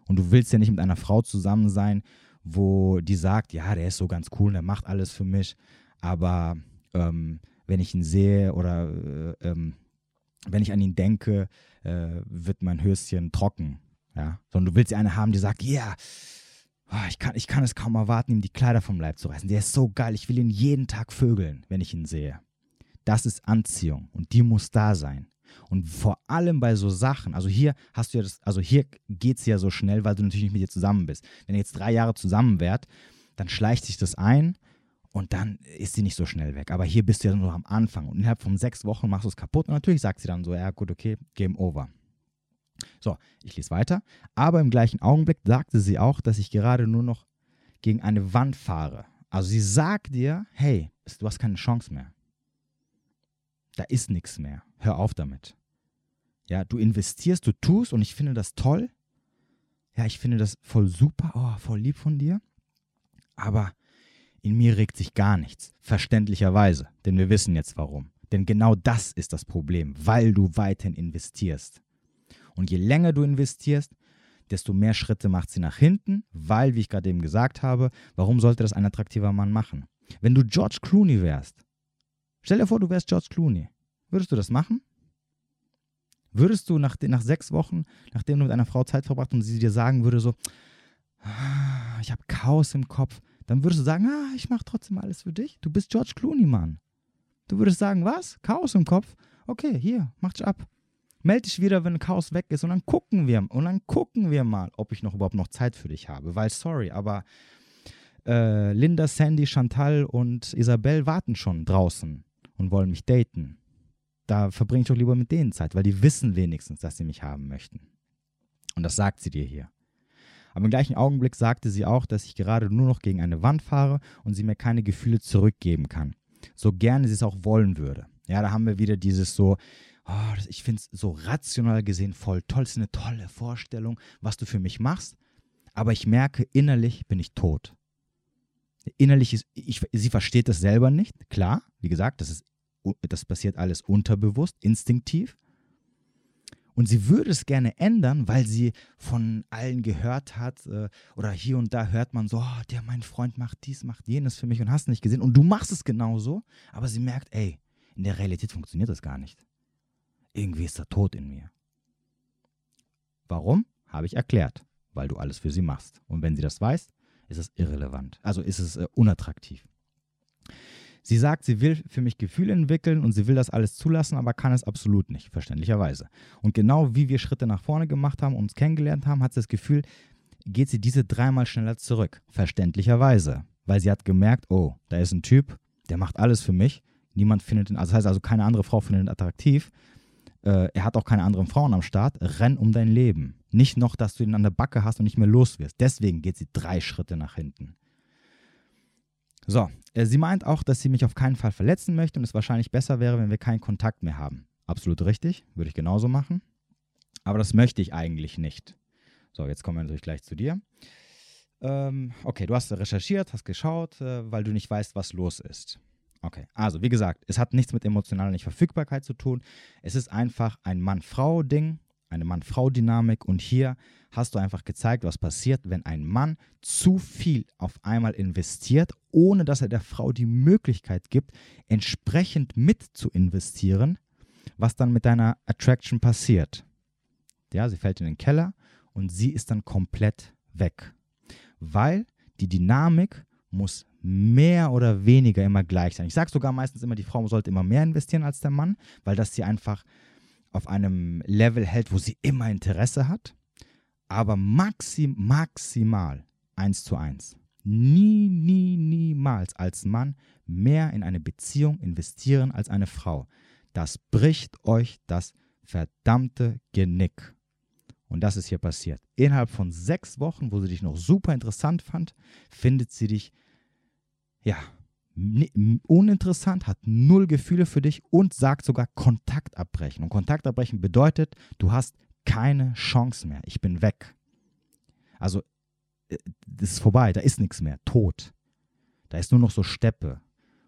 Und du willst ja nicht mit einer Frau zusammen sein, wo die sagt, ja, der ist so ganz cool, der macht alles für mich, aber ähm, wenn ich ihn sehe oder äh, ähm, wenn ich an ihn denke, äh, wird mein Höschen trocken. Ja? Sondern du willst eine haben, die sagt, ja, yeah, oh, ich, kann, ich kann es kaum erwarten, ihm die Kleider vom Leib zu reißen. Der ist so geil, ich will ihn jeden Tag vögeln, wenn ich ihn sehe. Das ist Anziehung und die muss da sein. Und vor allem bei so Sachen, also hier hast du ja das, also hier geht es ja so schnell, weil du natürlich nicht mit dir zusammen bist. Wenn ihr jetzt drei Jahre zusammen wärt, dann schleicht sich das ein und dann ist sie nicht so schnell weg. Aber hier bist du ja nur am Anfang und innerhalb von sechs Wochen machst du es kaputt. Und natürlich sagt sie dann so, ja gut, okay, Game Over. So, ich lese weiter. Aber im gleichen Augenblick sagte sie auch, dass ich gerade nur noch gegen eine Wand fahre. Also sie sagt dir, hey, du hast keine Chance mehr. Da ist nichts mehr. Hör auf damit. Ja, du investierst, du tust und ich finde das toll. Ja, ich finde das voll super, oh, voll lieb von dir. Aber in mir regt sich gar nichts, verständlicherweise, denn wir wissen jetzt warum. Denn genau das ist das Problem, weil du weiterhin investierst. Und je länger du investierst, desto mehr Schritte macht sie nach hinten, weil, wie ich gerade eben gesagt habe, warum sollte das ein attraktiver Mann machen? Wenn du George Clooney wärst, stell dir vor, du wärst George Clooney, würdest du das machen? Würdest du nach, nach sechs Wochen, nachdem du mit einer Frau Zeit verbracht und sie dir sagen würde so, ah, ich habe Chaos im Kopf, dann würdest du sagen, ah, ich mache trotzdem alles für dich. Du bist George Clooney, Mann. Du würdest sagen, was? Chaos im Kopf? Okay, hier, mach dich ab. Meld dich wieder, wenn Chaos weg ist und dann gucken wir und dann gucken wir mal, ob ich noch überhaupt noch Zeit für dich habe. Weil, sorry, aber äh, Linda, Sandy, Chantal und Isabel warten schon draußen und wollen mich daten. Da verbringe ich doch lieber mit denen Zeit, weil die wissen wenigstens, dass sie mich haben möchten. Und das sagt sie dir hier. Aber im gleichen Augenblick sagte sie auch, dass ich gerade nur noch gegen eine Wand fahre und sie mir keine Gefühle zurückgeben kann. So gerne sie es auch wollen würde. Ja, da haben wir wieder dieses so, oh, ich finde es so rational gesehen voll toll. Es ist eine tolle Vorstellung, was du für mich machst. Aber ich merke, innerlich bin ich tot. Innerlich ist, ich, sie versteht das selber nicht. Klar, wie gesagt, das, ist, das passiert alles unterbewusst, instinktiv. Und sie würde es gerne ändern, weil sie von allen gehört hat äh, oder hier und da hört man so, oh, der mein Freund macht dies, macht jenes für mich und hast nicht gesehen. Und du machst es genauso, aber sie merkt, ey, in der Realität funktioniert das gar nicht. Irgendwie ist er tot in mir. Warum? Habe ich erklärt. Weil du alles für sie machst. Und wenn sie das weiß, ist es irrelevant. Also ist es äh, unattraktiv. Sie sagt, sie will für mich Gefühle entwickeln und sie will das alles zulassen, aber kann es absolut nicht, verständlicherweise. Und genau wie wir Schritte nach vorne gemacht haben und uns kennengelernt haben, hat sie das Gefühl, geht sie diese dreimal schneller zurück, verständlicherweise. Weil sie hat gemerkt, oh, da ist ein Typ, der macht alles für mich. Niemand findet ihn, also das heißt also, keine andere Frau findet ihn attraktiv. Äh, er hat auch keine anderen Frauen am Start. Renn um dein Leben. Nicht noch, dass du ihn an der Backe hast und nicht mehr los wirst. Deswegen geht sie drei Schritte nach hinten. So, äh, sie meint auch, dass sie mich auf keinen Fall verletzen möchte und es wahrscheinlich besser wäre, wenn wir keinen Kontakt mehr haben. Absolut richtig, würde ich genauso machen. Aber das möchte ich eigentlich nicht. So, jetzt kommen wir natürlich gleich zu dir. Ähm, okay, du hast recherchiert, hast geschaut, äh, weil du nicht weißt, was los ist. Okay, also wie gesagt, es hat nichts mit emotionaler Nichtverfügbarkeit zu tun. Es ist einfach ein Mann-Frau-Ding, eine Mann-Frau-Dynamik. Und hier hast du einfach gezeigt, was passiert, wenn ein Mann zu viel auf einmal investiert, ohne dass er der Frau die Möglichkeit gibt, entsprechend mit zu investieren, was dann mit deiner Attraction passiert. Ja, sie fällt in den Keller und sie ist dann komplett weg. Weil die Dynamik muss mehr oder weniger immer gleich sein. Ich sage sogar meistens immer, die Frau sollte immer mehr investieren als der Mann, weil das sie einfach auf einem Level hält, wo sie immer Interesse hat, aber maxim, maximal eins zu eins. Nie, nie, niemals als Mann mehr in eine Beziehung investieren als eine Frau. Das bricht euch das verdammte Genick. Und das ist hier passiert. Innerhalb von sechs Wochen, wo sie dich noch super interessant fand, findet sie dich, ja, uninteressant, hat null Gefühle für dich und sagt sogar Kontakt abbrechen. Und Kontakt abbrechen bedeutet, du hast keine Chance mehr. Ich bin weg. Also, äh, das ist vorbei, da ist nichts mehr. Tot. Da ist nur noch so Steppe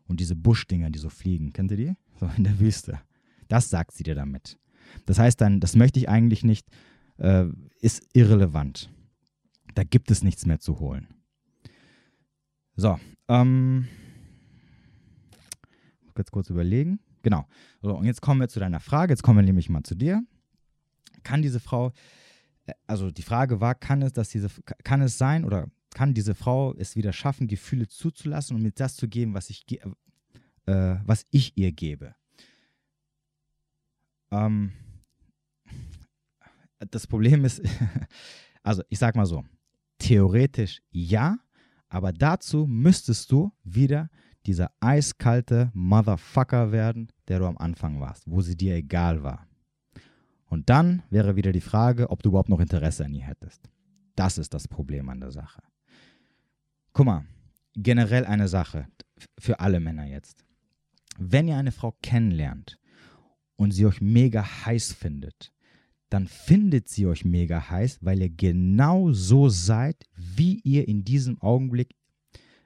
und diese Buschdinger, die so fliegen. Kennt ihr die? So in der Wüste. Das sagt sie dir damit. Das heißt dann, das möchte ich eigentlich nicht, äh, ist irrelevant. Da gibt es nichts mehr zu holen. So, ähm, jetzt kurz überlegen. Genau. So, und jetzt kommen wir zu deiner Frage. Jetzt kommen wir nämlich mal zu dir. Kann diese Frau, äh, also die Frage war, kann es, dass diese, kann es sein oder kann diese Frau es wieder schaffen, Gefühle zuzulassen und mir das zu geben, was ich, äh, was ich ihr gebe? Ähm, das Problem ist, *laughs* also ich sag mal so, theoretisch ja, aber dazu müsstest du wieder dieser eiskalte Motherfucker werden, der du am Anfang warst, wo sie dir egal war. Und dann wäre wieder die Frage, ob du überhaupt noch Interesse an ihr hättest. Das ist das Problem an der Sache. Guck mal, generell eine Sache für alle Männer jetzt. Wenn ihr eine Frau kennenlernt und sie euch mega heiß findet, dann findet sie euch mega heiß, weil ihr genau so seid, wie ihr in diesem Augenblick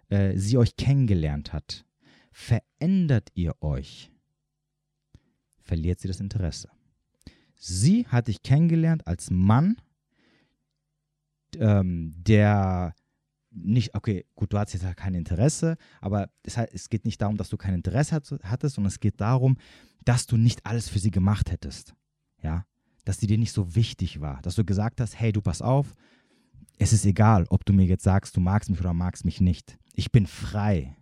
äh, sie euch kennengelernt hat, verändert ihr euch, verliert sie das Interesse. Sie hat dich kennengelernt als Mann, ähm, der nicht, okay, gut, du hast jetzt kein Interesse, aber es, es geht nicht darum, dass du kein Interesse hattest, sondern es geht darum, dass du nicht alles für sie gemacht hättest. Ja, dass sie dir nicht so wichtig war, dass du gesagt hast, hey, du pass auf, es ist egal, ob du mir jetzt sagst, du magst mich oder magst mich nicht. Ich bin frei.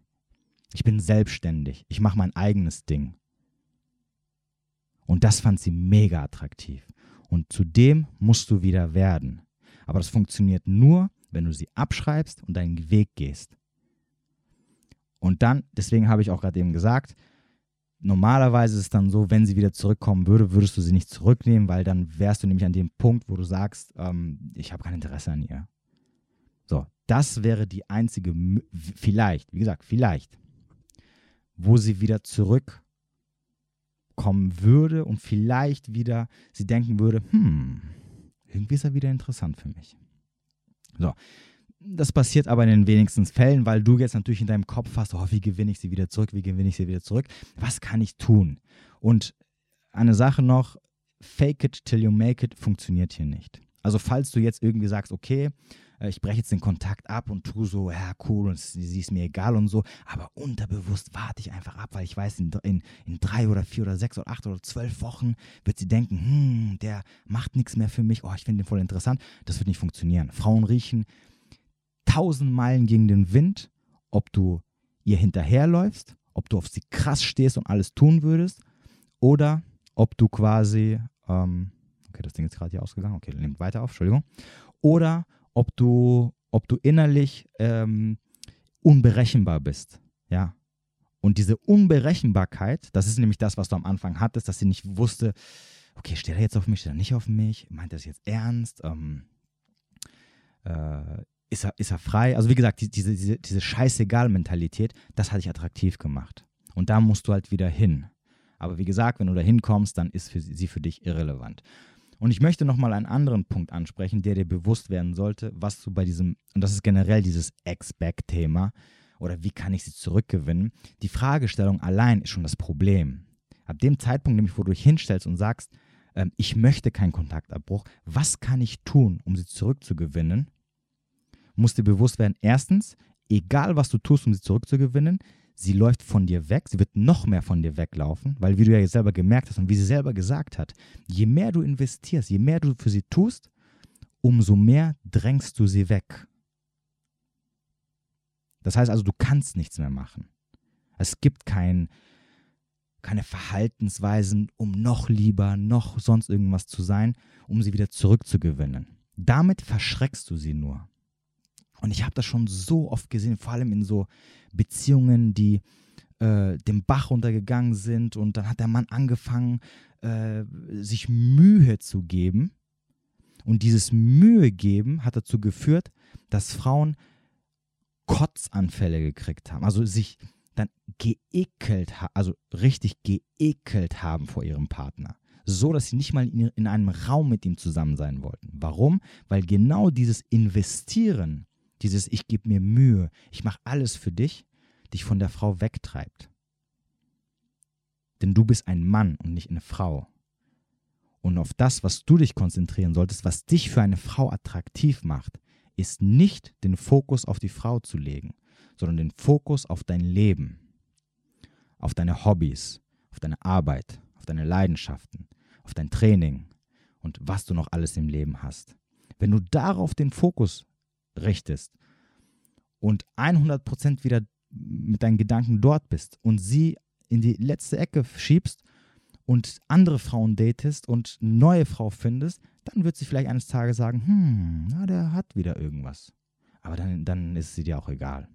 Ich bin selbstständig. Ich mache mein eigenes Ding. Und das fand sie mega attraktiv. Und zu dem musst du wieder werden. Aber das funktioniert nur, wenn du sie abschreibst und deinen Weg gehst. Und dann, deswegen habe ich auch gerade eben gesagt, normalerweise ist es dann so, wenn sie wieder zurückkommen würde, würdest du sie nicht zurücknehmen, weil dann wärst du nämlich an dem Punkt, wo du sagst, ähm, ich habe kein Interesse an ihr. So, das wäre die einzige, vielleicht, wie gesagt, vielleicht, wo sie wieder zurückkommen würde und vielleicht wieder sie denken würde, hm, irgendwie ist er wieder interessant für mich. So, das passiert aber in den wenigsten Fällen, weil du jetzt natürlich in deinem Kopf hast, oh, wie gewinne ich sie wieder zurück, wie gewinne ich sie wieder zurück, was kann ich tun? Und eine Sache noch, fake it till you make it funktioniert hier nicht. Also falls du jetzt irgendwie sagst, okay, ich breche jetzt den Kontakt ab und tue so, ja, cool, und sie ist mir egal und so, aber unterbewusst warte ich einfach ab, weil ich weiß, in, in, in drei oder vier oder sechs oder acht oder zwölf Wochen wird sie denken, hm, der macht nichts mehr für mich, oh, ich finde den voll interessant. Das wird nicht funktionieren. Frauen riechen tausend Meilen gegen den Wind, ob du ihr hinterherläufst, ob du auf sie krass stehst und alles tun würdest, oder ob du quasi, ähm, okay, das Ding ist gerade hier ausgegangen, okay, nehmt weiter auf, Entschuldigung, oder ob du, ob du innerlich ähm, unberechenbar bist. Ja. Und diese Unberechenbarkeit, das ist nämlich das, was du am Anfang hattest, dass sie nicht wusste, okay, steht er jetzt auf mich, steht er nicht auf mich, meint er es jetzt ernst? Ähm, äh, ist er, ist er frei. Also wie gesagt, die, diese, diese, diese Scheißegal-Mentalität, das hat dich attraktiv gemacht. Und da musst du halt wieder hin. Aber wie gesagt, wenn du da hinkommst, dann ist für sie, sie für dich irrelevant. Und ich möchte nochmal einen anderen Punkt ansprechen, der dir bewusst werden sollte, was du bei diesem, und das ist generell dieses Ex-Back-Thema, oder wie kann ich sie zurückgewinnen? Die Fragestellung allein ist schon das Problem. Ab dem Zeitpunkt, nämlich, wo du dich hinstellst und sagst, äh, ich möchte keinen Kontaktabbruch, was kann ich tun, um sie zurückzugewinnen? Musst dir bewusst werden, erstens, egal was du tust, um sie zurückzugewinnen, sie läuft von dir weg, sie wird noch mehr von dir weglaufen, weil wie du ja selber gemerkt hast und wie sie selber gesagt hat, je mehr du investierst, je mehr du für sie tust, umso mehr drängst du sie weg. Das heißt also, du kannst nichts mehr machen. Es gibt kein, keine Verhaltensweisen, um noch lieber, noch sonst irgendwas zu sein, um sie wieder zurückzugewinnen. Damit verschreckst du sie nur. Und ich habe das schon so oft gesehen, vor allem in so Beziehungen, die äh, dem Bach runtergegangen sind. Und dann hat der Mann angefangen, äh, sich Mühe zu geben. Und dieses Mühe geben hat dazu geführt, dass Frauen Kotzanfälle gekriegt haben. Also sich dann geekelt, also richtig geekelt haben vor ihrem Partner. So, dass sie nicht mal in einem Raum mit ihm zusammen sein wollten. Warum? Weil genau dieses Investieren dieses Ich gebe mir Mühe, ich mache alles für dich, dich von der Frau wegtreibt. Denn du bist ein Mann und nicht eine Frau. Und auf das, was du dich konzentrieren solltest, was dich für eine Frau attraktiv macht, ist nicht den Fokus auf die Frau zu legen, sondern den Fokus auf dein Leben, auf deine Hobbys, auf deine Arbeit, auf deine Leidenschaften, auf dein Training und was du noch alles im Leben hast. Wenn du darauf den Fokus richtest und 100% wieder mit deinen Gedanken dort bist und sie in die letzte Ecke schiebst und andere Frauen datest und eine neue Frau findest, dann wird sie vielleicht eines Tages sagen, hm, na, der hat wieder irgendwas. Aber dann, dann ist sie dir auch egal.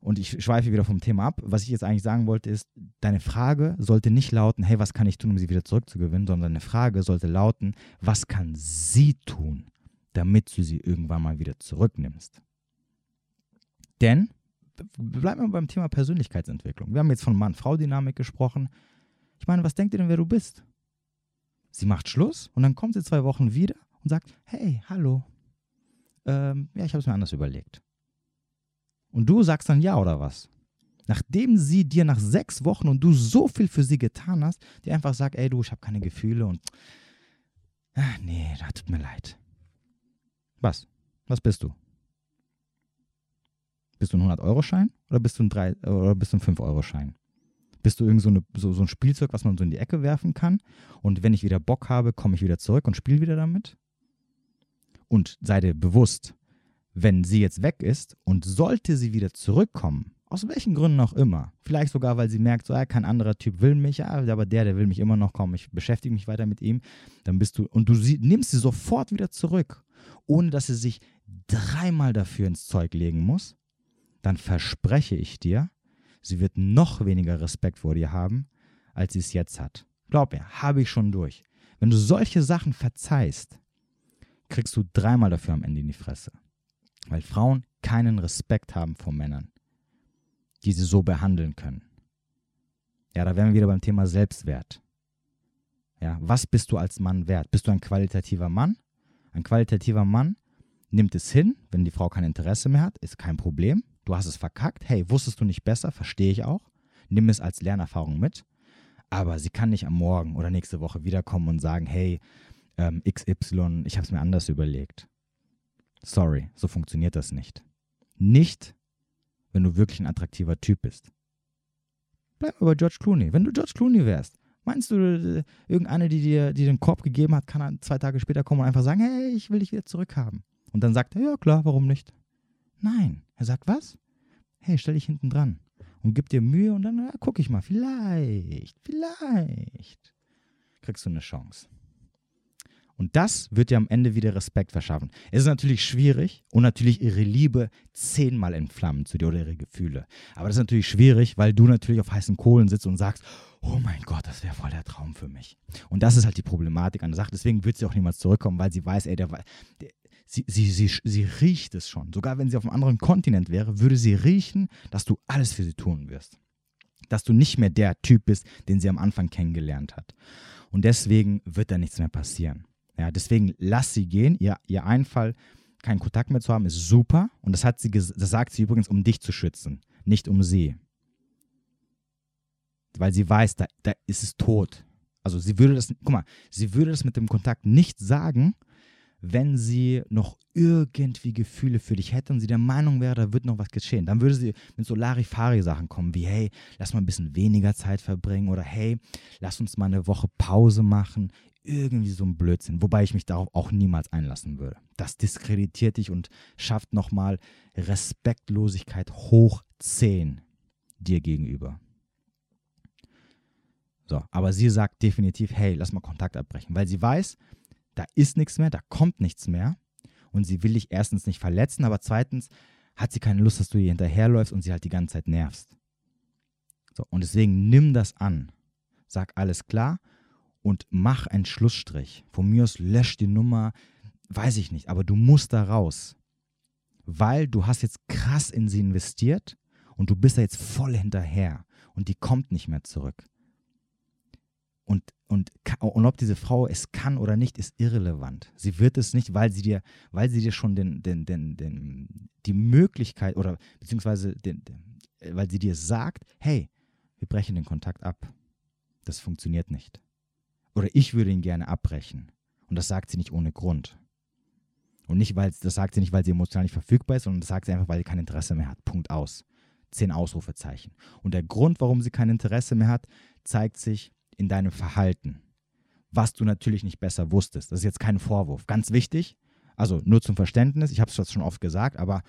Und ich schweife wieder vom Thema ab. Was ich jetzt eigentlich sagen wollte, ist, deine Frage sollte nicht lauten, hey, was kann ich tun, um sie wieder zurückzugewinnen, sondern deine Frage sollte lauten, was kann sie tun, damit du sie irgendwann mal wieder zurücknimmst. Denn, bleiben wir beim Thema Persönlichkeitsentwicklung. Wir haben jetzt von Mann-Frau-Dynamik gesprochen. Ich meine, was denkt ihr denn, wer du bist? Sie macht Schluss und dann kommt sie zwei Wochen wieder und sagt, hey, hallo. Ähm, ja, ich habe es mir anders überlegt. Und du sagst dann ja oder was? Nachdem sie dir nach sechs Wochen und du so viel für sie getan hast, die einfach sagt, ey du, ich habe keine Gefühle und ach, nee, das tut mir leid. Was? Was bist du? Bist du ein 100-Euro-Schein oder bist du ein, ein 5-Euro-Schein? Bist du irgend so, eine, so, so ein Spielzeug, was man so in die Ecke werfen kann? Und wenn ich wieder Bock habe, komme ich wieder zurück und spiele wieder damit? Und sei dir bewusst, wenn sie jetzt weg ist und sollte sie wieder zurückkommen, aus welchen Gründen auch immer, vielleicht sogar, weil sie merkt, so, ja, kein anderer Typ will mich, ja, aber der, der will mich immer noch kommen, ich beschäftige mich weiter mit ihm, dann bist du, und du sie, nimmst sie sofort wieder zurück ohne dass sie sich dreimal dafür ins Zeug legen muss, dann verspreche ich dir, sie wird noch weniger Respekt vor dir haben, als sie es jetzt hat. Glaub mir, habe ich schon durch. Wenn du solche Sachen verzeihst, kriegst du dreimal dafür am Ende in die Fresse. Weil Frauen keinen Respekt haben vor Männern, die sie so behandeln können. Ja, da wären wir wieder beim Thema Selbstwert. Ja, was bist du als Mann wert? Bist du ein qualitativer Mann ein qualitativer Mann nimmt es hin, wenn die Frau kein Interesse mehr hat, ist kein Problem. Du hast es verkackt. Hey, wusstest du nicht besser? Verstehe ich auch. Nimm es als Lernerfahrung mit. Aber sie kann nicht am Morgen oder nächste Woche wiederkommen und sagen, hey, ähm, XY, ich habe es mir anders überlegt. Sorry, so funktioniert das nicht. Nicht, wenn du wirklich ein attraktiver Typ bist. Bleib mal bei George Clooney. Wenn du George Clooney wärst, Meinst du, äh, irgendeine, die dir die den Korb gegeben hat, kann zwei Tage später kommen und einfach sagen, hey, ich will dich wieder zurückhaben? Und dann sagt er, ja klar, warum nicht? Nein. Er sagt, was? Hey, stell dich hinten dran und gib dir Mühe und dann ja, guck ich mal, vielleicht, vielleicht kriegst du eine Chance. Und das wird dir am Ende wieder Respekt verschaffen. Es ist natürlich schwierig und natürlich ihre Liebe zehnmal entflammen zu dir oder ihre Gefühle. Aber das ist natürlich schwierig, weil du natürlich auf heißen Kohlen sitzt und sagst, oh mein Gott, das wäre voll der Traum für mich. Und das ist halt die Problematik an der Sache. Deswegen wird sie auch niemals zurückkommen, weil sie weiß, ey, der, der sie, sie, sie, riecht es schon. Sogar wenn sie auf einem anderen Kontinent wäre, würde sie riechen, dass du alles für sie tun wirst. Dass du nicht mehr der Typ bist, den sie am Anfang kennengelernt hat. Und deswegen wird da nichts mehr passieren. Ja, deswegen lass sie gehen. Ihr, ihr Einfall, keinen Kontakt mehr zu haben, ist super. Und das, hat sie, das sagt sie übrigens, um dich zu schützen, nicht um sie. Weil sie weiß, da, da ist es tot. Also sie würde das, guck mal, sie würde das mit dem Kontakt nicht sagen, wenn sie noch irgendwie Gefühle für dich hätte und sie der Meinung wäre, da wird noch was geschehen. Dann würde sie mit so Larifari-Sachen kommen, wie hey, lass mal ein bisschen weniger Zeit verbringen oder hey, lass uns mal eine Woche Pause machen. Irgendwie so ein Blödsinn, wobei ich mich darauf auch niemals einlassen würde. Das diskreditiert dich und schafft nochmal Respektlosigkeit hoch 10 dir gegenüber. So, aber sie sagt definitiv, hey, lass mal Kontakt abbrechen, weil sie weiß, da ist nichts mehr, da kommt nichts mehr. Und sie will dich erstens nicht verletzen, aber zweitens hat sie keine Lust, dass du ihr hinterherläufst und sie halt die ganze Zeit nervst. So, und deswegen nimm das an. Sag alles klar und mach einen Schlussstrich. Von mir aus lösch die Nummer, weiß ich nicht, aber du musst da raus. Weil du hast jetzt krass in sie investiert und du bist da jetzt voll hinterher und die kommt nicht mehr zurück. Und, und, und ob diese Frau es kann oder nicht, ist irrelevant. Sie wird es nicht, weil sie dir, weil sie dir schon den, den, den, den, die Möglichkeit oder beziehungsweise den, weil sie dir sagt, hey, wir brechen den Kontakt ab. Das funktioniert nicht. Oder ich würde ihn gerne abbrechen. Und das sagt sie nicht ohne Grund. Und nicht, weil das sagt sie nicht, weil sie emotional nicht verfügbar ist, sondern das sagt sie einfach, weil sie kein Interesse mehr hat. Punkt aus. Zehn Ausrufezeichen. Und der Grund, warum sie kein Interesse mehr hat, zeigt sich in deinem Verhalten, was du natürlich nicht besser wusstest. Das ist jetzt kein Vorwurf. Ganz wichtig, also nur zum Verständnis, ich habe es schon oft gesagt, aber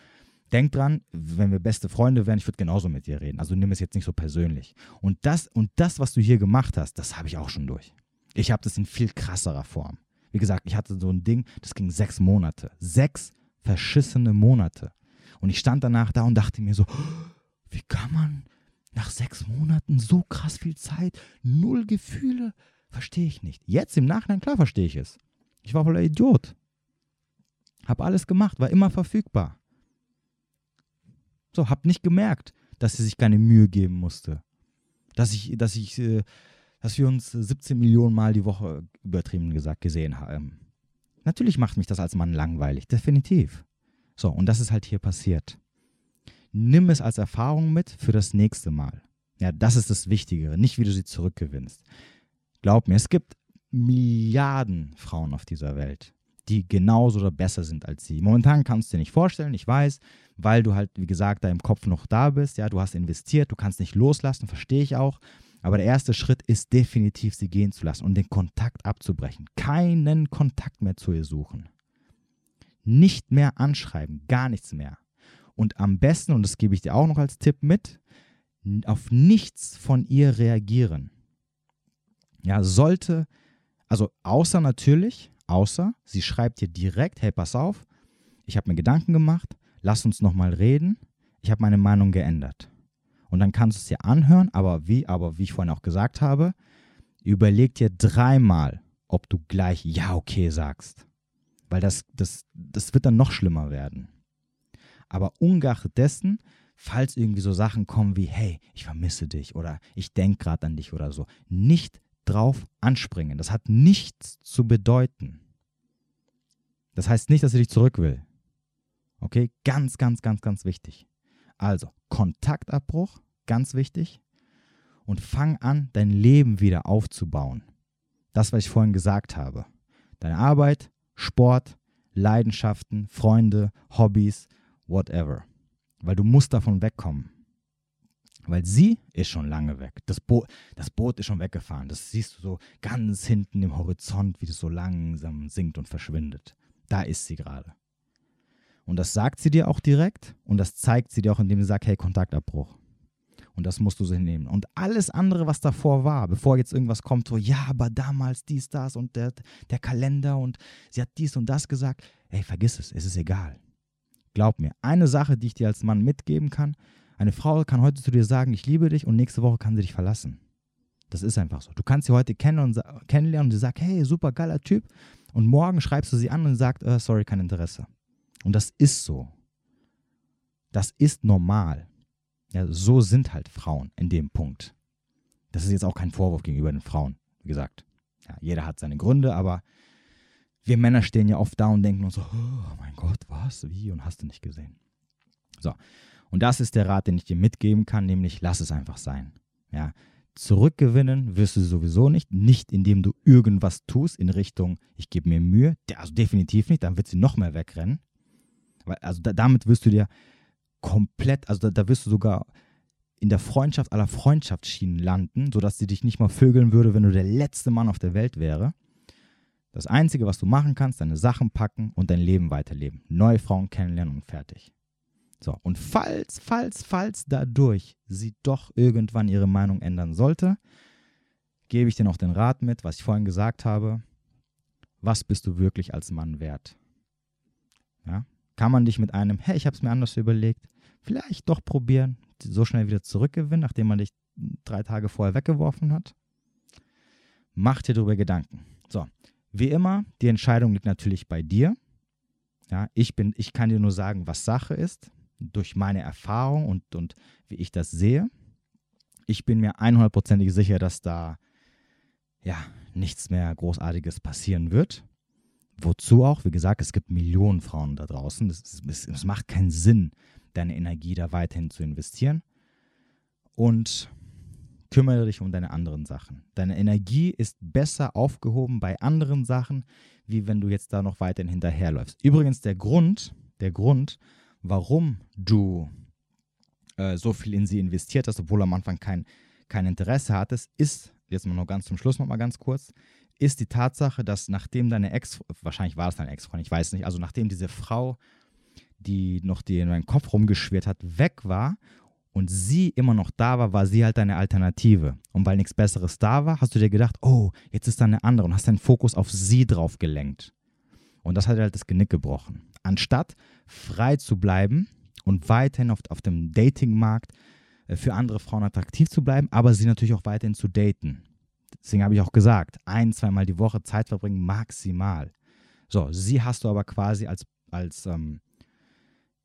denk dran, wenn wir beste Freunde wären, ich würde genauso mit dir reden. Also nimm es jetzt nicht so persönlich. Und das, und das, was du hier gemacht hast, das habe ich auch schon durch. Ich habe das in viel krasserer Form. Wie gesagt, ich hatte so ein Ding, das ging sechs Monate. Sechs verschissene Monate. Und ich stand danach da und dachte mir so, wie kann man nach sechs Monaten so krass viel Zeit, null Gefühle, verstehe ich nicht. Jetzt im Nachhinein, klar verstehe ich es. Ich war voller Idiot. Hab alles gemacht, war immer verfügbar. So, hab nicht gemerkt, dass sie sich keine Mühe geben musste. Dass ich, dass ich, äh, dass wir uns 17 Millionen Mal die Woche übertrieben gesagt gesehen haben. Natürlich macht mich das als Mann langweilig, definitiv. So, und das ist halt hier passiert nimm es als Erfahrung mit für das nächste Mal. Ja, das ist das Wichtigere, nicht wie du sie zurückgewinnst. Glaub mir, es gibt Milliarden Frauen auf dieser Welt, die genauso oder besser sind als sie. Momentan kannst du dir nicht vorstellen, ich weiß, weil du halt, wie gesagt, da im Kopf noch da bist. Ja, du hast investiert, du kannst nicht loslassen, verstehe ich auch. Aber der erste Schritt ist definitiv, sie gehen zu lassen und den Kontakt abzubrechen. Keinen Kontakt mehr zu ihr suchen. Nicht mehr anschreiben, gar nichts mehr. Und am besten, und das gebe ich dir auch noch als Tipp mit, auf nichts von ihr reagieren. Ja, sollte, also außer natürlich, außer sie schreibt dir direkt, hey, pass auf, ich habe mir Gedanken gemacht, lass uns nochmal reden, ich habe meine Meinung geändert. Und dann kannst du es dir anhören, aber wie, aber wie ich vorhin auch gesagt habe, überleg dir dreimal, ob du gleich ja, okay sagst. Weil das, das, das wird dann noch schlimmer werden. Aber ungeachtet dessen, falls irgendwie so Sachen kommen wie, hey, ich vermisse dich oder ich denke gerade an dich oder so, nicht drauf anspringen. Das hat nichts zu bedeuten. Das heißt nicht, dass sie dich zurück will. Okay, ganz, ganz, ganz, ganz wichtig. Also, Kontaktabbruch, ganz wichtig. Und fang an, dein Leben wieder aufzubauen. Das, was ich vorhin gesagt habe. Deine Arbeit, Sport, Leidenschaften, Freunde, Hobbys, whatever. Weil du musst davon wegkommen. Weil sie ist schon lange weg. Das, Bo das Boot ist schon weggefahren. Das siehst du so ganz hinten im Horizont, wie das so langsam sinkt und verschwindet. Da ist sie gerade. Und das sagt sie dir auch direkt und das zeigt sie dir auch, indem sie sagt, hey, Kontaktabbruch. Und das musst du so hinnehmen. Und alles andere, was davor war, bevor jetzt irgendwas kommt, so, ja, aber damals dies, das und der, der Kalender und sie hat dies und das gesagt, ey, vergiss es, es ist egal. Glaub mir, eine Sache, die ich dir als Mann mitgeben kann, eine Frau kann heute zu dir sagen, ich liebe dich und nächste Woche kann sie dich verlassen. Das ist einfach so. Du kannst sie heute kennen und, kennenlernen und sie sagt, hey, super geiler Typ, Und morgen schreibst du sie an und sagst, äh, sorry, kein Interesse. Und das ist so. Das ist normal. Ja, so sind halt Frauen in dem Punkt. Das ist jetzt auch kein Vorwurf gegenüber den Frauen, wie gesagt. Ja, jeder hat seine Gründe, aber wir Männer stehen ja oft da und denken uns so, oh mein Gott, was, wie und hast du nicht gesehen. So, und das ist der Rat, den ich dir mitgeben kann, nämlich lass es einfach sein. Ja, zurückgewinnen wirst du sowieso nicht, nicht indem du irgendwas tust in Richtung, ich gebe mir Mühe, also definitiv nicht, dann wird sie noch mehr wegrennen. Also da, damit wirst du dir komplett, also da, da wirst du sogar in der Freundschaft aller Freundschaftsschienen landen, sodass sie dich nicht mal vögeln würde, wenn du der letzte Mann auf der Welt wäre. Das Einzige, was du machen kannst, deine Sachen packen und dein Leben weiterleben. Neue Frauen kennenlernen und fertig. So, und falls, falls, falls dadurch sie doch irgendwann ihre Meinung ändern sollte, gebe ich dir noch den Rat mit, was ich vorhin gesagt habe. Was bist du wirklich als Mann wert? Ja? Kann man dich mit einem, hey, ich habe es mir anders überlegt, vielleicht doch probieren, so schnell wieder zurückgewinnen, nachdem man dich drei Tage vorher weggeworfen hat? Mach dir darüber Gedanken. So, wie immer, die Entscheidung liegt natürlich bei dir. Ja, ich, bin, ich kann dir nur sagen, was Sache ist, durch meine Erfahrung und, und wie ich das sehe. Ich bin mir 100%ig sicher, dass da ja, nichts mehr Großartiges passieren wird. Wozu auch? Wie gesagt, es gibt Millionen Frauen da draußen. Es, es, es macht keinen Sinn, deine Energie da weiterhin zu investieren. Und kümmere dich um deine anderen Sachen. Deine Energie ist besser aufgehoben bei anderen Sachen, wie wenn du jetzt da noch weiterhin hinterherläufst. Übrigens, der Grund, der Grund, warum du äh, so viel in sie investiert hast, obwohl am Anfang kein, kein Interesse hattest, ist, jetzt mal noch ganz zum Schluss noch mal ganz kurz, ist die Tatsache, dass nachdem deine Ex, wahrscheinlich war es deine Ex-Freundin, ich weiß nicht, also nachdem diese Frau, die noch dir in deinen Kopf rumgeschwirrt hat, weg war und sie immer noch da war, war sie halt deine Alternative. Und weil nichts Besseres da war, hast du dir gedacht, oh, jetzt ist da eine andere und hast deinen Fokus auf sie drauf gelenkt. Und das hat halt das Genick gebrochen. Anstatt frei zu bleiben und weiterhin auf, auf dem Datingmarkt äh, für andere Frauen attraktiv zu bleiben, aber sie natürlich auch weiterhin zu daten. Deswegen habe ich auch gesagt, ein, zweimal die Woche Zeit verbringen, maximal. So, sie hast du aber quasi als, als ähm,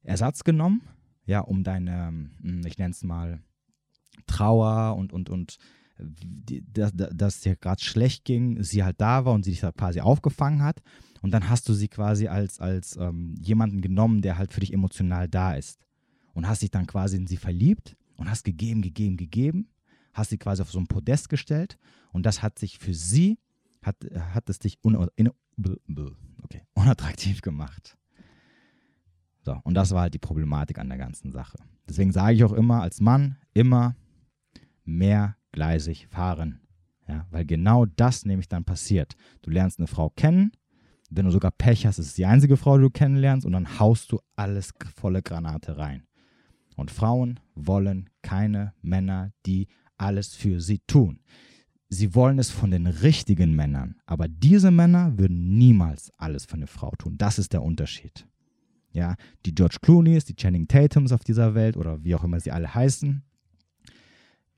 Ersatz genommen, ja, um deine, ähm, ich nenne es mal, Trauer und, und, und die, dass, dass dir gerade schlecht ging, sie halt da war und sie dich quasi aufgefangen hat. Und dann hast du sie quasi als, als ähm, jemanden genommen, der halt für dich emotional da ist. Und hast dich dann quasi in sie verliebt und hast gegeben, gegeben, gegeben. Hast sie quasi auf so ein Podest gestellt. Und das hat sich für sie, hat, hat es dich un, in, okay, unattraktiv gemacht. So, und das war halt die Problematik an der ganzen Sache. Deswegen sage ich auch immer als Mann, immer mehrgleisig fahren. Ja, weil genau das nämlich dann passiert. Du lernst eine Frau kennen, wenn du sogar Pech hast, ist es die einzige Frau, die du kennenlernst und dann haust du alles volle Granate rein. Und Frauen wollen keine Männer, die alles für sie tun. Sie wollen es von den richtigen Männern, aber diese Männer würden niemals alles für eine Frau tun. Das ist der Unterschied. Ja, die George Clooney's, die Channing Tatums auf dieser Welt oder wie auch immer sie alle heißen,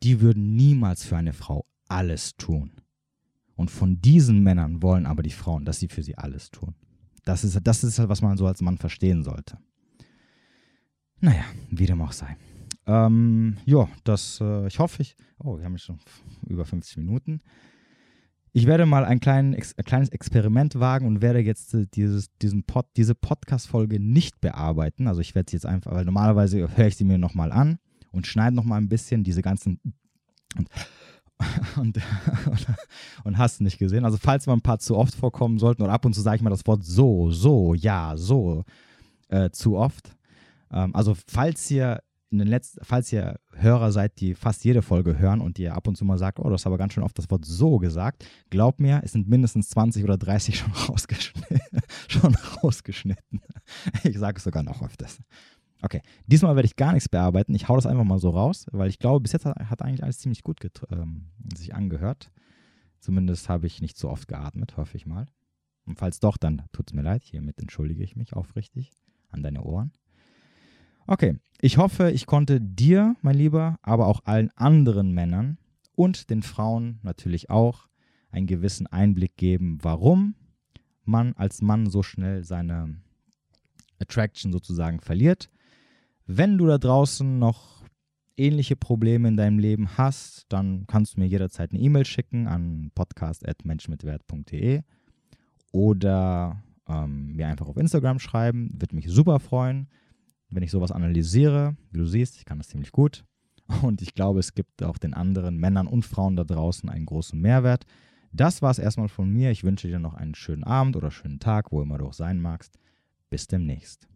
die würden niemals für eine Frau alles tun. Und von diesen Männern wollen aber die Frauen, dass sie für sie alles tun. Das ist, das ist was man so als Mann verstehen sollte. Naja, wie dem auch sei. Ähm, ja, das, äh, ich hoffe, ich, oh, wir haben schon über 50 Minuten. Ich werde mal ein, klein, ein kleines Experiment wagen und werde jetzt äh, dieses, diesen Pod, diese Podcast-Folge nicht bearbeiten. Also ich werde sie jetzt einfach, weil normalerweise höre ich sie mir nochmal an und schneide nochmal ein bisschen diese ganzen und *laughs* und, *laughs* und hast nicht gesehen. Also falls mal ein paar zu oft vorkommen sollten oder ab und zu sage ich mal das Wort so, so, ja, so äh, zu oft. Ähm, also falls ihr in den letzten, falls ihr Hörer seid, die fast jede Folge hören und ihr ab und zu mal sagt, oh, du hast aber ganz schön oft das Wort so gesagt, glaubt mir, es sind mindestens 20 oder 30 schon rausgeschnitten. *laughs* schon rausgeschnitten. Ich sage es sogar noch öfters. Okay, diesmal werde ich gar nichts bearbeiten. Ich hau das einfach mal so raus, weil ich glaube, bis jetzt hat, hat eigentlich alles ziemlich gut ähm, sich angehört. Zumindest habe ich nicht so oft geatmet, hoffe ich mal. Und falls doch, dann tut es mir leid. Hiermit entschuldige ich mich aufrichtig an deine Ohren. Okay, ich hoffe, ich konnte dir, mein Lieber, aber auch allen anderen Männern und den Frauen natürlich auch einen gewissen Einblick geben, warum man als Mann so schnell seine Attraction sozusagen verliert. Wenn du da draußen noch ähnliche Probleme in deinem Leben hast, dann kannst du mir jederzeit eine E-Mail schicken an podcast.menschmitwert.de oder ähm, mir einfach auf Instagram schreiben. Würde mich super freuen, wenn ich sowas analysiere. Wie du siehst, ich kann das ziemlich gut. *laughs* Und ich glaube, es gibt auch den anderen Männern und Frauen da draußen einen großen Mehrwert. Das war es erstmal von mir. Ich wünsche dir noch einen schönen Abend oder schönen Tag, wo immer du auch sein magst. Bis demnächst.